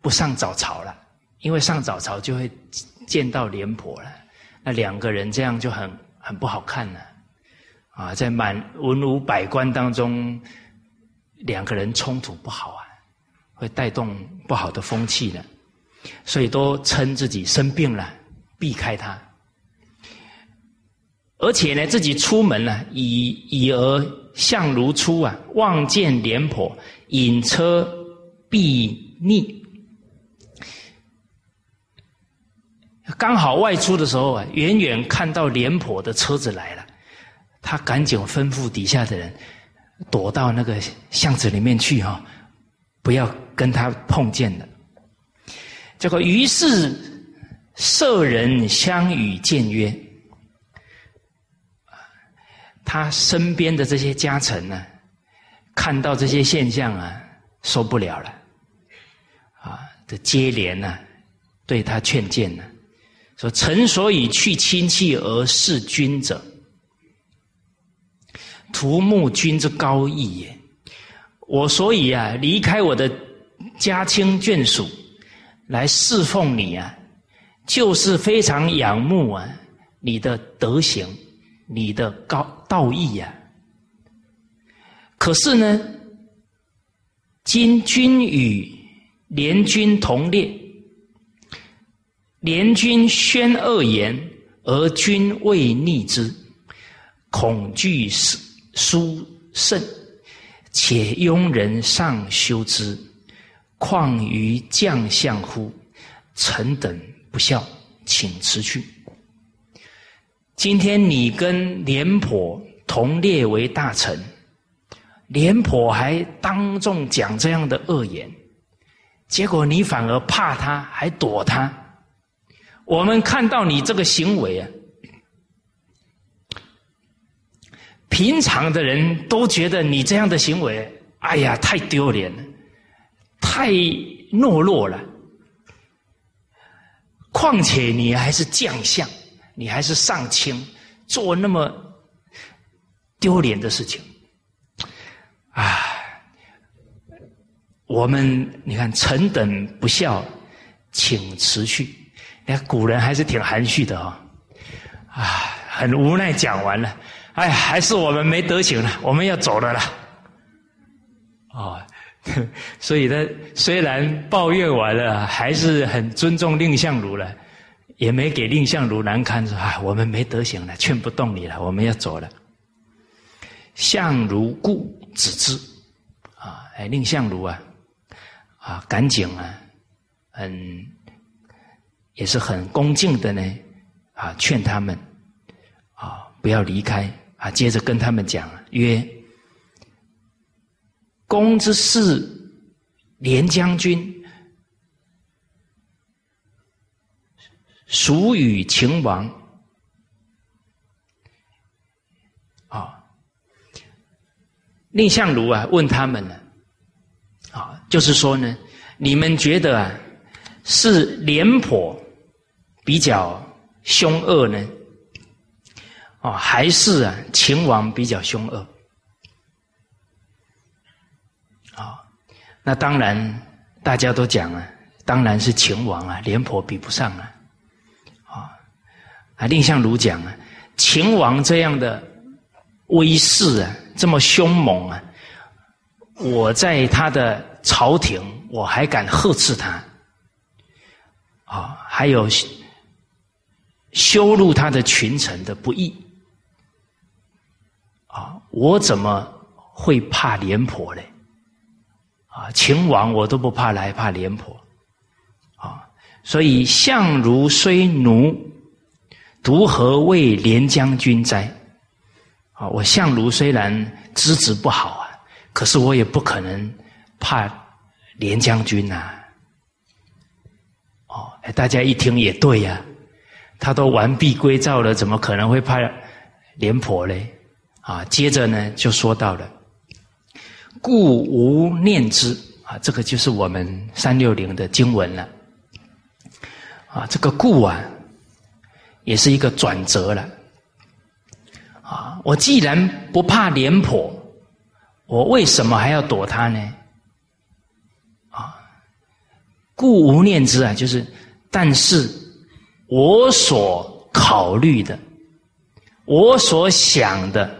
不上早朝了，因为上早朝就会见到廉颇了，那两个人这样就很很不好看了。啊，在满文武百官当中，两个人冲突不好啊，会带动不好的风气的，所以都称自己生病了，避开他。而且呢，自己出门了，以以而相如出啊，望见廉颇引车避逆，刚好外出的时候啊，远远看到廉颇的车子来了。他赶紧吩咐底下的人躲到那个巷子里面去哈，不要跟他碰见了。这个于是舍人相与见曰：“他身边的这些家臣呢，看到这些现象啊，受不了了，啊，这接连呢，对他劝谏呢，说：‘臣所以去亲戚而事君者。’”图慕君之高义也，我所以啊离开我的家亲眷属来侍奉你啊，就是非常仰慕啊你的德行，你的高道义呀。可是呢，今君与联军同列，联军宣恶言，而君未逆之，恐惧是。殊胜，且庸人尚修之，况于将相乎？臣等不孝，请辞去。今天你跟廉颇同列为大臣，廉颇还当众讲这样的恶言，结果你反而怕他，还躲他。我们看到你这个行为啊！平常的人都觉得你这样的行为，哎呀，太丢脸了，太懦弱了。况且你还是将相，你还是上卿，做那么丢脸的事情，啊！我们你看，臣等不孝，请辞去。你看古人还是挺含蓄的哦，啊，很无奈讲完了。哎，还是我们没德行了，我们要走了啦。哦，所以他虽然抱怨完了，还是很尊重蔺相如了，也没给蔺相如难堪，说啊，我们没德行了，劝不动你了，我们要走了。相如故止之，啊，哎，蔺相如啊，啊，赶紧啊，很也是很恭敬的呢，啊，劝他们啊，不要离开。啊，接着跟他们讲曰：“公之事，廉将军孰与秦王。”啊，蔺相如啊，问他们呢，啊，就是说呢，你们觉得啊，是廉颇比较凶恶呢？哦，还是啊，秦王比较凶恶。啊，那当然，大家都讲啊，当然是秦王啊，廉颇比不上啊。啊，啊，蔺相如讲啊，秦王这样的威势啊，这么凶猛啊，我在他的朝廷，我还敢呵斥他。啊，还有羞辱他的群臣的不义。啊，我怎么会怕廉颇嘞？啊，秦王我都不怕，来怕廉颇？啊，所以相如虽奴，独何畏廉将军哉？啊，我相如虽然资质不好啊，可是我也不可能怕廉将军呐。哦，大家一听也对呀，他都完璧归赵了，怎么可能会怕廉颇嘞？啊，接着呢就说到了，故无念之啊，这个就是我们三六零的经文了。啊，这个故啊，也是一个转折了。啊，我既然不怕廉颇，我为什么还要躲他呢？啊，故无念之啊，就是，但是我所考虑的，我所想的。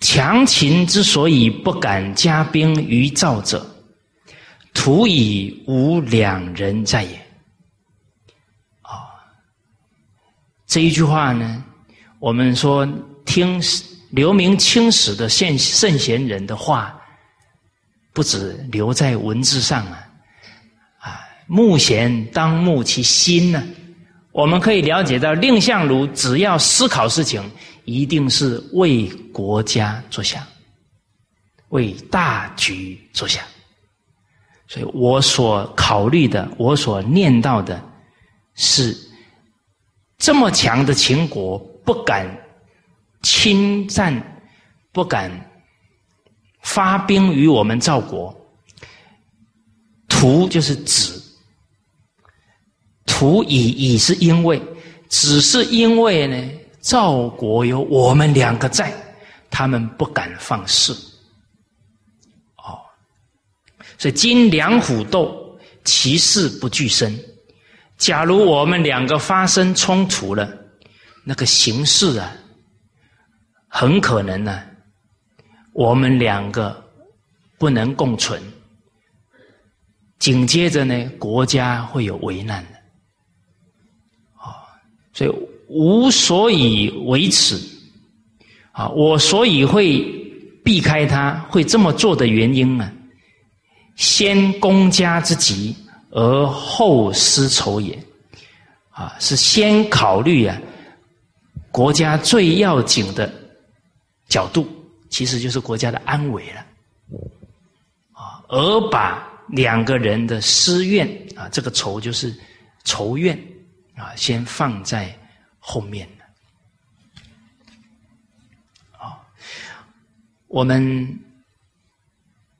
强秦之所以不敢加兵于赵者，徒以无两人在也。啊，这一句话呢，我们说听留名青史的圣圣贤人的话，不止留在文字上，啊，目贤当目其心呢。我们可以了解到，蔺相如只要思考事情。一定是为国家着想，为大局着想，所以我所考虑的，我所念到的，是这么强的秦国不敢侵占，不敢发兵于我们赵国。图就是指，图以以是因为，只是因为呢。赵国有我们两个在，他们不敢放肆。哦，所以今两虎斗，其势不俱生。假如我们两个发生冲突了，那个形势啊，很可能呢，我们两个不能共存。紧接着呢，国家会有危难的。所以。无所以为此，啊，我所以会避开他，会这么做的原因呢？先公家之急，而后私仇也，啊，是先考虑啊国家最要紧的角度，其实就是国家的安危了，啊，而把两个人的私怨啊，这个仇就是仇怨啊，先放在。后面的啊，我们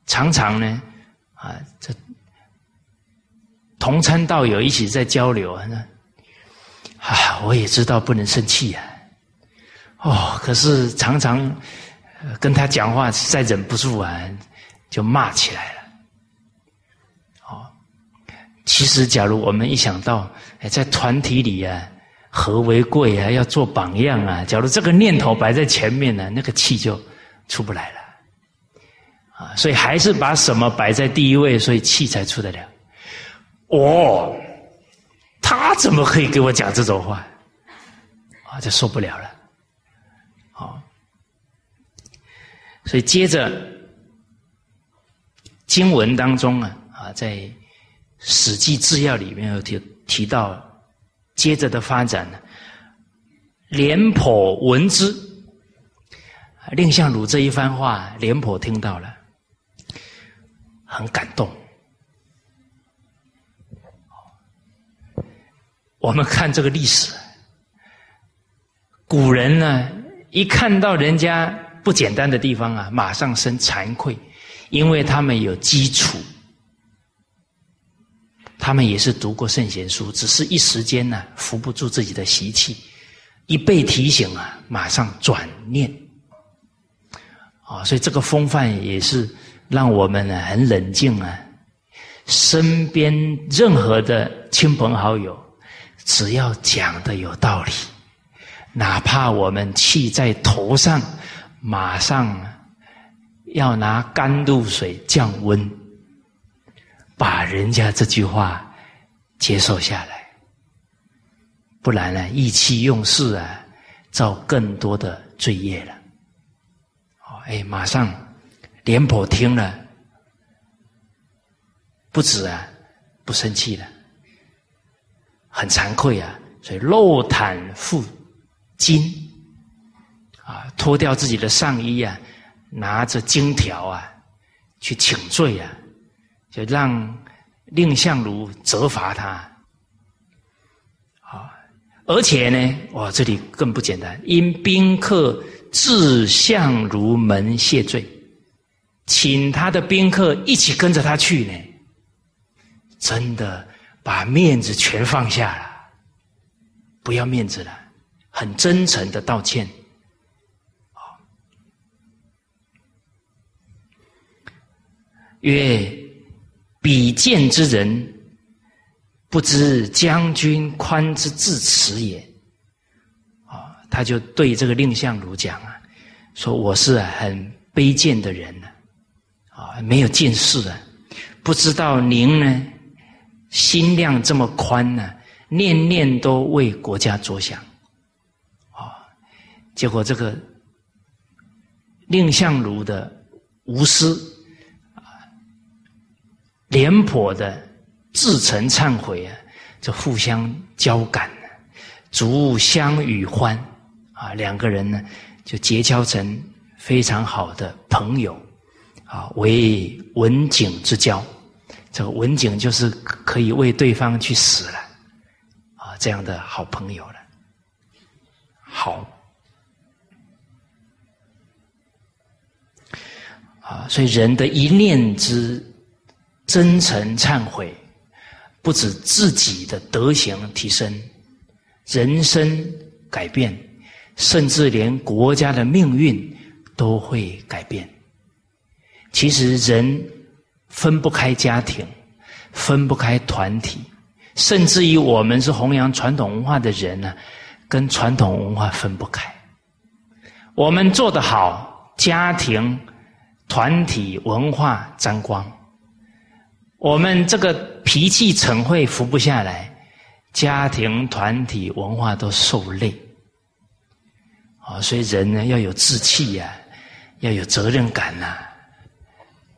常常呢啊，这同参道友一起在交流啊，啊，我也知道不能生气啊，哦，可是常常跟他讲话，再忍不住啊，就骂起来了。哦，其实假如我们一想到，在团体里啊。和为贵啊，要做榜样啊。假如这个念头摆在前面呢，那个气就出不来了啊。所以还是把什么摆在第一位，所以气才出得了。哦，他怎么可以给我讲这种话？啊，就受不了了。好，所以接着经文当中啊啊，在《史记制要》里面有提提到。接着的发展，廉颇闻之，蔺相如这一番话，廉颇听到了，很感动。我们看这个历史，古人呢，一看到人家不简单的地方啊，马上生惭愧，因为他们有基础。他们也是读过圣贤书，只是一时间呢扶不住自己的习气，一被提醒啊，马上转念，啊，所以这个风范也是让我们呢很冷静啊。身边任何的亲朋好友，只要讲的有道理，哪怕我们气在头上，马上要拿甘露水降温。把人家这句话接受下来，不然呢，意气用事啊，造更多的罪业了。哦，哎，马上廉颇听了，不止啊，不生气了，很惭愧啊，所以露袒负荆，啊，脱掉自己的上衣啊，拿着荆条啊，去请罪啊。就让蔺相如责罚他，啊，而且呢，哇，这里更不简单，因宾客至相如门谢罪，请他的宾客一起跟着他去呢，真的把面子全放下了，不要面子了，很真诚的道歉，啊，曰。比见之人，不知将军宽之至此也。啊，他就对这个蔺相如讲啊，说我是很卑贱的人呢，啊，没有见识啊，不知道您呢心量这么宽呢，念念都为国家着想，啊，结果这个蔺相如的无私。廉颇的自诚忏悔啊，就互相交感，逐相与欢啊，两个人呢就结交成非常好的朋友啊，为文景之交。这个文景就是可以为对方去死了啊，这样的好朋友了。好啊，所以人的一念之。真诚忏悔，不止自己的德行提升，人生改变，甚至连国家的命运都会改变。其实人分不开家庭，分不开团体，甚至于我们是弘扬传统文化的人呢，跟传统文化分不开。我们做得好，家庭、团体、文化沾光。我们这个脾气成会服不下来，家庭、团体、文化都受累。啊，所以人呢要有志气呀，要有责任感呐，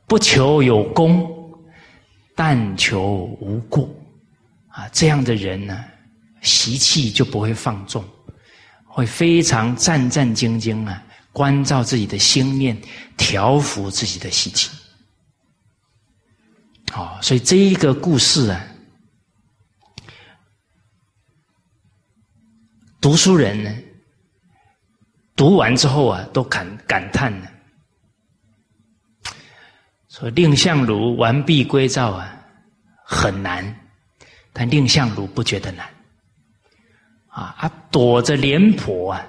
不求有功，但求无过。啊，这样的人呢，习气就不会放纵，会非常战战兢兢啊，关照自己的心念，调服自己的习气。哦，所以这一个故事啊，读书人呢，读完之后啊，都感感叹呢，说蔺相如完璧归赵啊，很难，但蔺相如不觉得难，啊，啊躲着廉颇啊，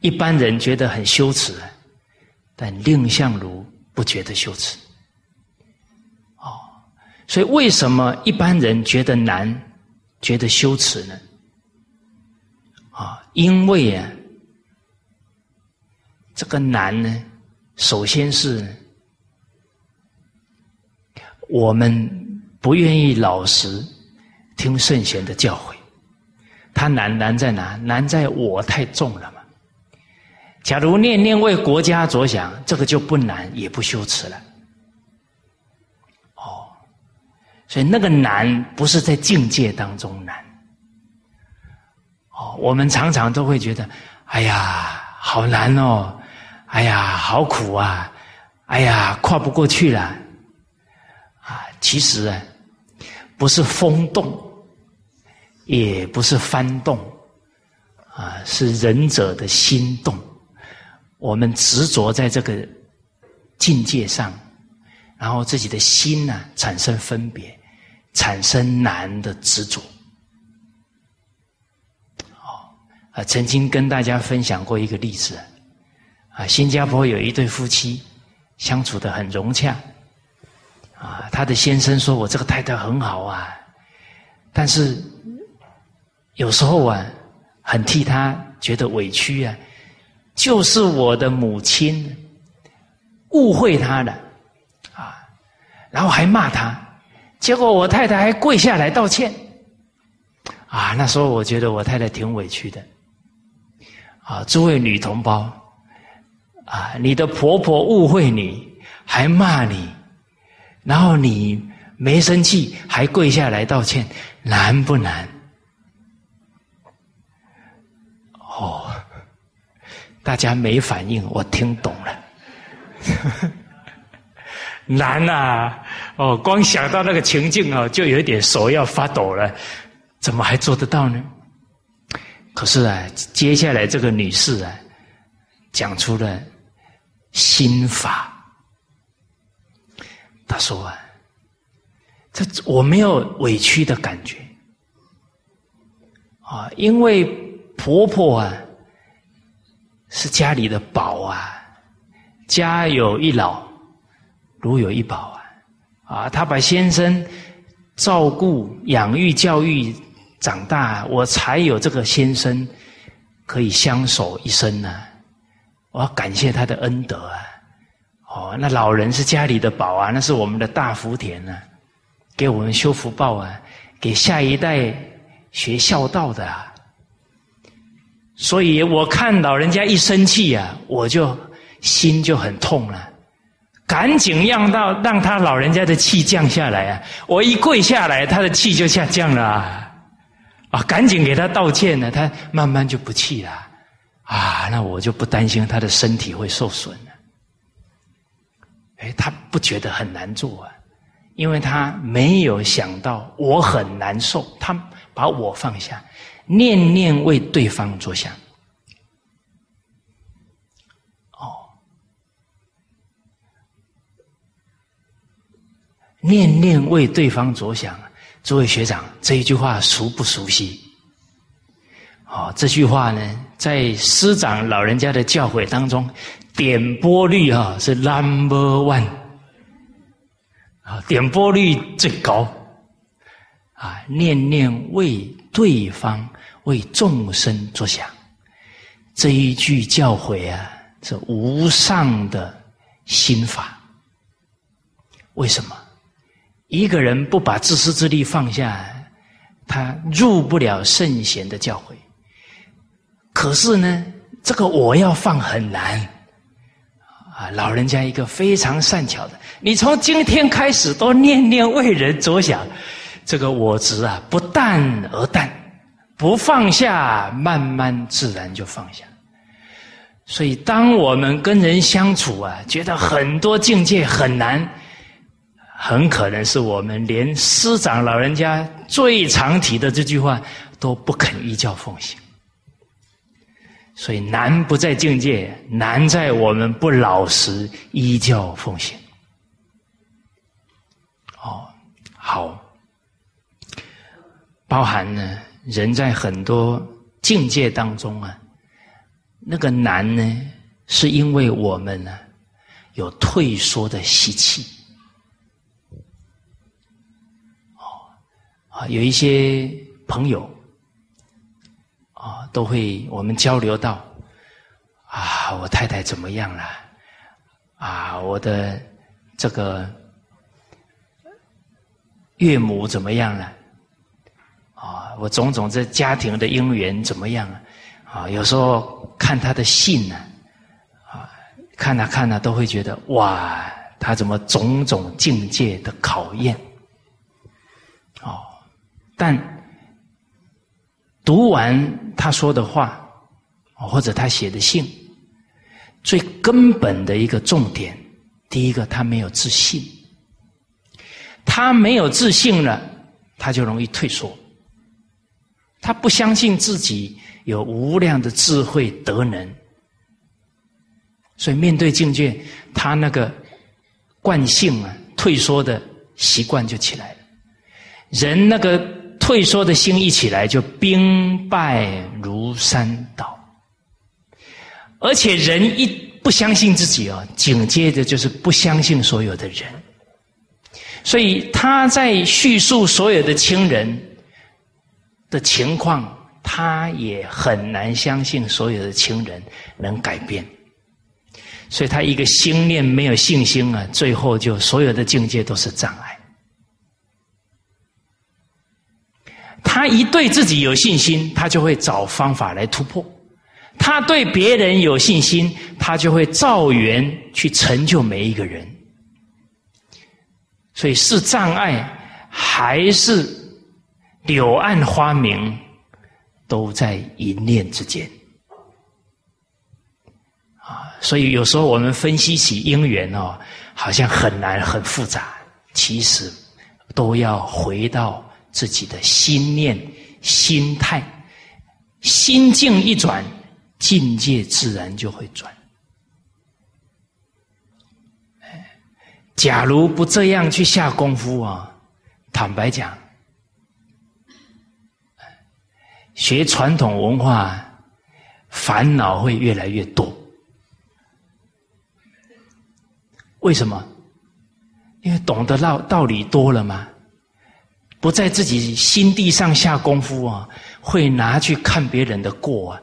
一般人觉得很羞耻，但蔺相如不觉得羞耻。所以，为什么一般人觉得难、觉得羞耻呢？啊因为啊，这个难呢，首先是我们不愿意老实听圣贤的教诲。他难难在哪？难在我太重了嘛。假如念念为国家着想，这个就不难，也不羞耻了。哦，所以那个难不是在境界当中难。哦，我们常常都会觉得，哎呀，好难哦，哎呀，好苦啊，哎呀，跨不过去了。啊，其实啊，不是风动，也不是幡动，啊，是仁者的心动。我们执着在这个境界上，然后自己的心呢产生分别，产生难的执着。哦，啊，曾经跟大家分享过一个例子，啊，新加坡有一对夫妻相处的很融洽，啊，他的先生说我这个太太很好啊，但是有时候啊，很替他觉得委屈啊。就是我的母亲误会他了。啊，然后还骂他，结果我太太还跪下来道歉啊。那时候我觉得我太太挺委屈的啊。诸位女同胞啊，你的婆婆误会你，还骂你，然后你没生气，还跪下来道歉，难不难？哦。大家没反应，我听懂了。难呐！哦，光想到那个情境哦，就有点手要发抖了。怎么还做得到呢？可是啊，接下来这个女士啊，讲出了心法。她说啊，这我没有委屈的感觉啊，因为婆婆啊。是家里的宝啊，家有一老，如有一宝啊！啊，他把先生照顾、养育、教育长大，我才有这个先生可以相守一生呢。我要感谢他的恩德啊！哦，那老人是家里的宝啊，那是我们的大福田呢，给我们修福报啊，给下一代学孝道的啊。所以我看老人家一生气呀，我就心就很痛了，赶紧让到让他老人家的气降下来啊！我一跪下来，他的气就下降了啊！赶紧给他道歉呢，他慢慢就不气了啊！那我就不担心他的身体会受损了。哎，他不觉得很难做啊，因为他没有想到我很难受，他把我放下。念念为对方着想，念念为对方着想，诸位学长，这一句话熟不熟悉？哦，这句话呢，在师长老人家的教诲当中，点播率啊是 number one，啊，点播率最高，啊，念念为对方。为众生着想，这一句教诲啊，是无上的心法。为什么？一个人不把自私自利放下，他入不了圣贤的教诲。可是呢，这个我要放很难啊！老人家一个非常善巧的，你从今天开始都念念为人着想，这个我执啊，不淡而淡。不放下，慢慢自然就放下。所以，当我们跟人相处啊，觉得很多境界很难，很可能是我们连师长老人家最常提的这句话都不肯依教奉行。所以，难不在境界，难在我们不老实依教奉行。哦，好，包含呢。人在很多境界当中啊，那个难呢，是因为我们呢有退缩的习气。啊，有一些朋友，啊，都会我们交流到啊，我太太怎么样了？啊，我的这个岳母怎么样了？啊，我种种这家庭的姻缘怎么样啊？啊，有时候看他的信呢，啊，看啊看啊，都会觉得哇，他怎么种种境界的考验？但读完他说的话，或者他写的信。最根本的一个重点，第一个，他没有自信。他没有自信了，他就容易退缩。他不相信自己有无量的智慧德能，所以面对境界，他那个惯性啊，退缩的习惯就起来了。人那个退缩的心一起来，就兵败如山倒。而且人一不相信自己啊，紧接着就是不相信所有的人，所以他在叙述所有的亲人的情况，他也很难相信所有的亲人能改变，所以他一个心念没有信心啊，最后就所有的境界都是障碍。他一对自己有信心，他就会找方法来突破。他对别人有信心，他就会造缘去成就每一个人。所以是障碍还是柳暗花明，都在一念之间。啊，所以有时候我们分析起因缘哦，好像很难很复杂，其实都要回到自己的心念、心态、心境一转。境界自然就会转。假如不这样去下功夫啊，坦白讲，学传统文化，烦恼会越来越多。为什么？因为懂得道道理多了嘛，不在自己心地上下功夫啊，会拿去看别人的过啊。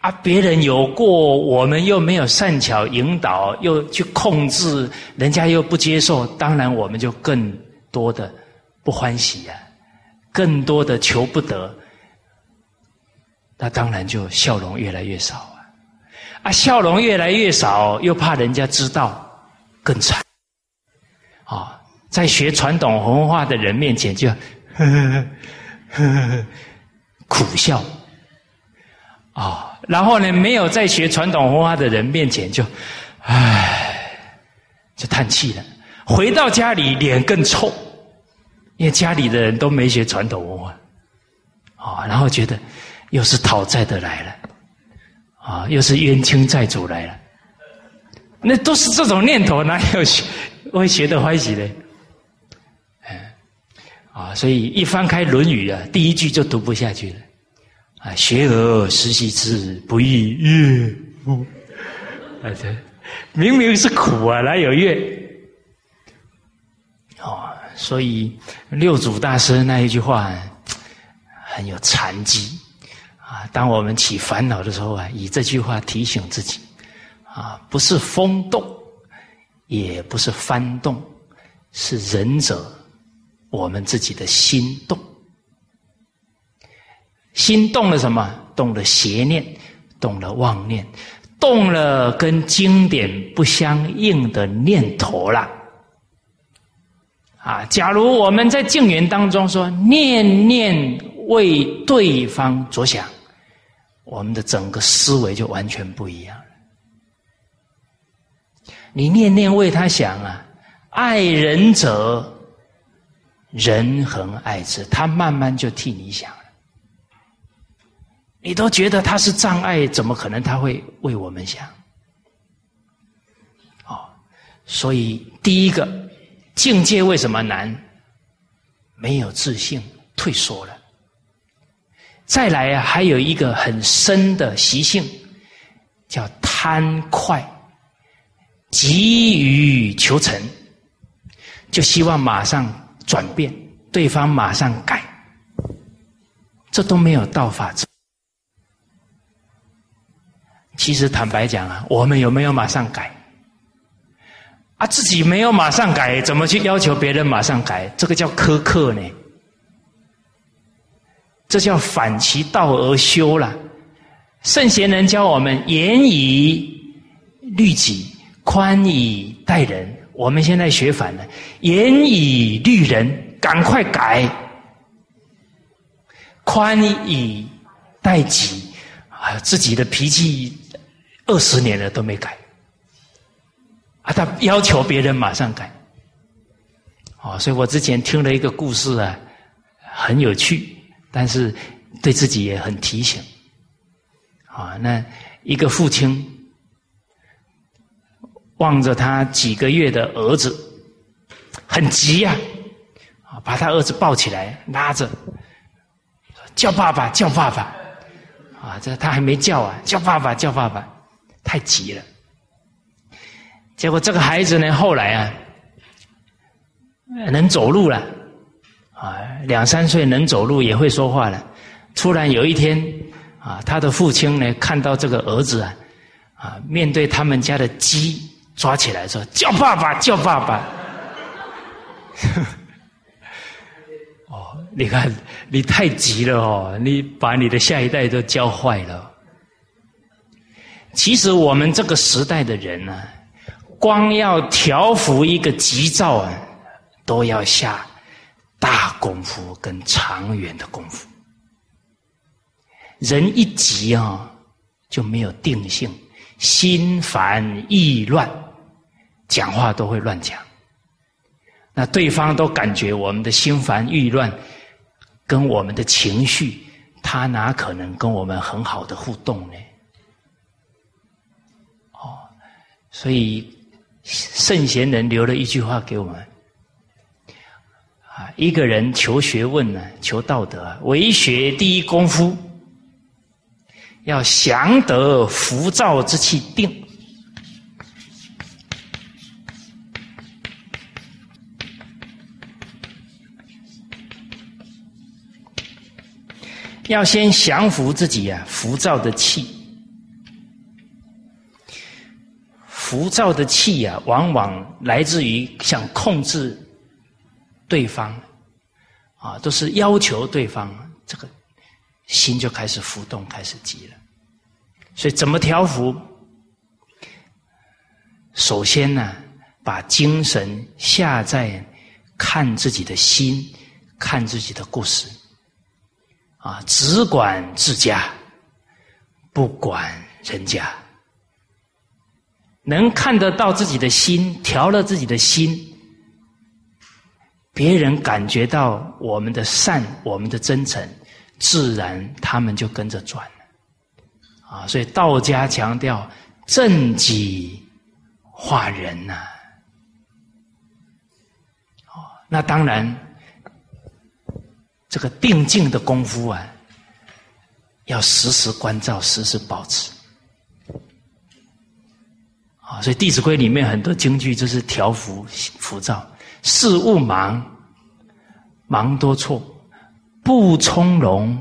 啊，别人有过，我们又没有善巧引导，又去控制，人家又不接受，当然我们就更多的不欢喜呀，更多的求不得，那当然就笑容越来越少啊！啊，笑容越来越少，又怕人家知道，更惨。啊，在学传统文化的人面前就呵呵呵呵苦笑啊。然后呢，没有在学传统文化的人面前就，唉，就叹气了。回到家里脸更臭，因为家里的人都没学传统文化，啊，然后觉得又是讨债的来了，啊，又是冤亲债主来了，那都是这种念头，哪有学会学得欢喜嘞？啊，所以一翻开《论语》啊，第一句就读不下去了。啊，学而时习之，不亦说乎？啊，这明明是苦啊，哪有乐？哦，所以六祖大师那一句话很有禅机啊。当我们起烦恼的时候啊，以这句话提醒自己啊，不是风动，也不是幡动，是仁者我们自己的心动。心动了什么？动了邪念，动了妄念，动了跟经典不相应的念头了。啊，假如我们在静缘当中说念念为对方着想，我们的整个思维就完全不一样了。你念念为他想啊，爱人者，人恒爱之，他慢慢就替你想了。你都觉得他是障碍，怎么可能他会为我们想？哦，所以第一个境界为什么难？没有自信，退缩了。再来啊，还有一个很深的习性，叫贪快，急于求成，就希望马上转变，对方马上改，这都没有道法。其实坦白讲啊，我们有没有马上改？啊，自己没有马上改，怎么去要求别人马上改？这个叫苛刻呢？这叫反其道而修了。圣贤人教我们严以律己，宽以待人。我们现在学反了，严以律人，赶快改；宽以待己，啊，自己的脾气二十年了都没改。啊，他要求别人马上改，哦，所以我之前听了一个故事啊，很有趣，但是对自己也很提醒。啊，那一个父亲望着他几个月的儿子，很急呀，啊，把他儿子抱起来，拉着，叫爸爸，叫爸爸，啊，这他还没叫啊，叫爸爸，叫爸爸，太急了。结果这个孩子呢，后来啊，能走路了，啊，两三岁能走路，也会说话了。突然有一天，啊，他的父亲呢，看到这个儿子啊，啊，面对他们家的鸡，抓起来说：“叫爸爸，叫爸爸。”哦，你看，你太急了哦，你把你的下一代都教坏了。其实我们这个时代的人呢。光要调服一个急躁啊，都要下大功夫跟长远的功夫。人一急啊，就没有定性，心烦意乱，讲话都会乱讲。那对方都感觉我们的心烦意乱，跟我们的情绪，他哪可能跟我们很好的互动呢？哦，所以。圣贤人留了一句话给我们：啊，一个人求学问呢，求道德，为学第一功夫，要降得浮躁之气定，要先降服自己啊，浮躁的气。浮躁的气啊，往往来自于想控制对方，啊，都是要求对方，这个心就开始浮动，开始急了。所以怎么调伏？首先呢，把精神下在看自己的心，看自己的故事，啊，只管自家，不管人家。能看得到自己的心，调了自己的心，别人感觉到我们的善，我们的真诚，自然他们就跟着转。啊，所以道家强调正己化人呐。哦，那当然，这个定静的功夫啊，要时时关照，时时保持。啊，所以《弟子规》里面很多京剧就是调浮浮躁，事勿忙，忙多错，不从容，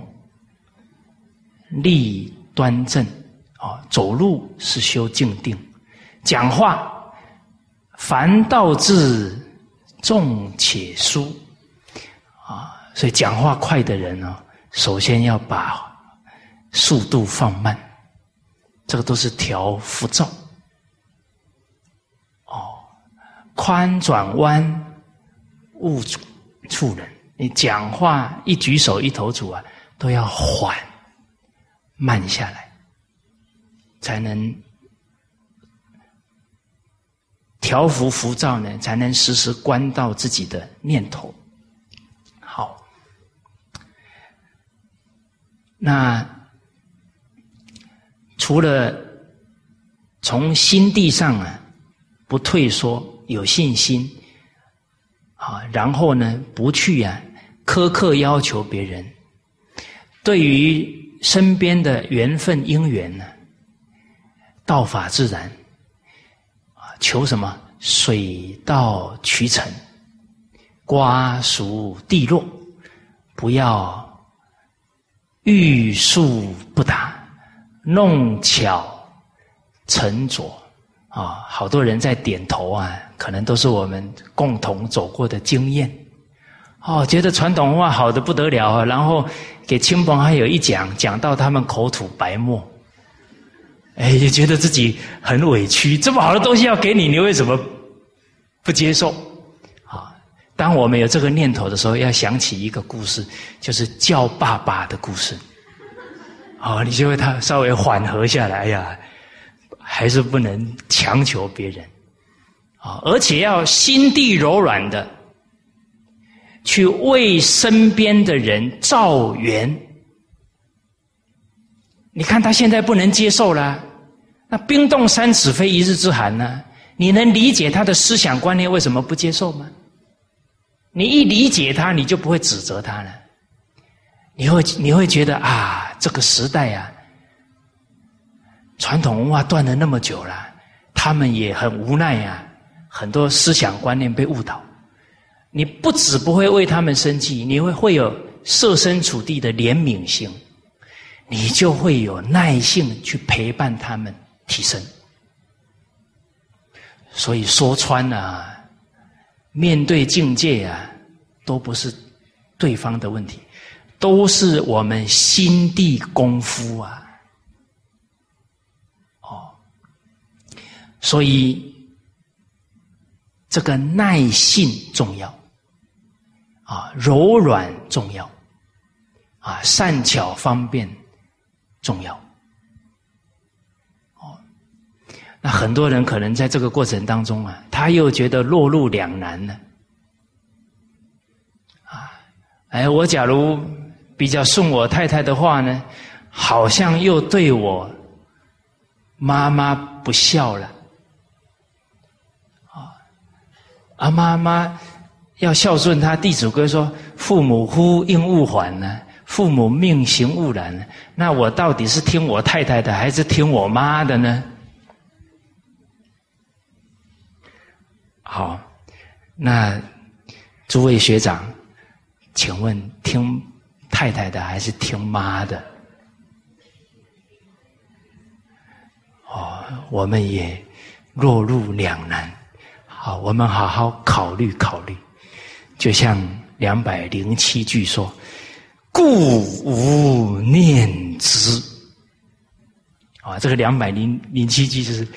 立端正。啊，走路是修静定，讲话凡道字重且疏。所以讲话快的人呢，首先要把速度放慢，这个都是调浮躁。哦宽转弯，勿触人。你讲话一举手一投足啊，都要缓慢下来，才能调伏浮躁呢，才能时时关到自己的念头。那除了从心地上啊不退缩。有信心，啊，然后呢，不去啊苛刻要求别人。对于身边的缘分因缘呢，道法自然，啊，求什么水到渠成，瓜熟蒂落，不要欲速不达，弄巧成拙啊，好多人在点头啊，可能都是我们共同走过的经验。哦，觉得传统文化好的不得了啊，然后给亲朋好友一讲，讲到他们口吐白沫，哎，也觉得自己很委屈。这么好的东西要给你，你为什么不接受？当我们有这个念头的时候，要想起一个故事，就是叫爸爸的故事。哦，你就会他稍微缓和下来呀，还是不能强求别人啊，而且要心地柔软的。去为身边的人造缘，你看他现在不能接受了，那冰冻三尺非一日之寒呢？你能理解他的思想观念为什么不接受吗？你一理解他，你就不会指责他了，你会你会觉得啊，这个时代啊，传统文化断了那么久了，他们也很无奈呀，很多思想观念被误导。你不止不会为他们生气，你会会有设身处地的怜悯心，你就会有耐性去陪伴他们提升。所以说穿了，面对境界啊，都不是对方的问题，都是我们心地功夫啊。哦，所以这个耐性重要。啊，柔软重要，啊，善巧方便重要。很多人可能在这个过程当中啊，他又觉得落入两难了。啊，哎，我假如比较顺我太太的话呢，好像又对我妈妈不孝了。啊，啊，妈妈。要孝顺他，《弟子规》说：“父母呼应勿缓呢，父母命行勿然。”那我到底是听我太太的，还是听我妈的呢？好，那诸位学长，请问听太太的还是听妈的？哦，我们也落入两难。好，我们好好考虑考虑。就像两百零七句说：“故无念之。”啊，这个两百零零七句就是，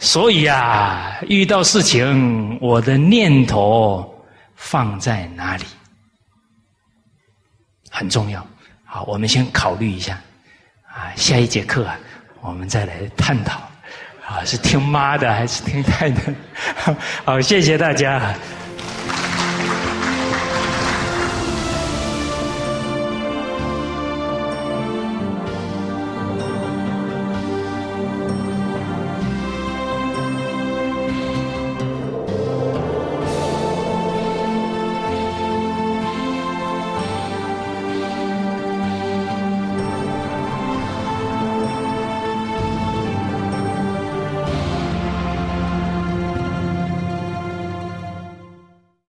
所以啊，遇到事情，我的念头放在哪里很重要。好，我们先考虑一下。啊，下一节课啊，我们再来探讨。啊，是听妈的还是听太的？好，谢谢大家。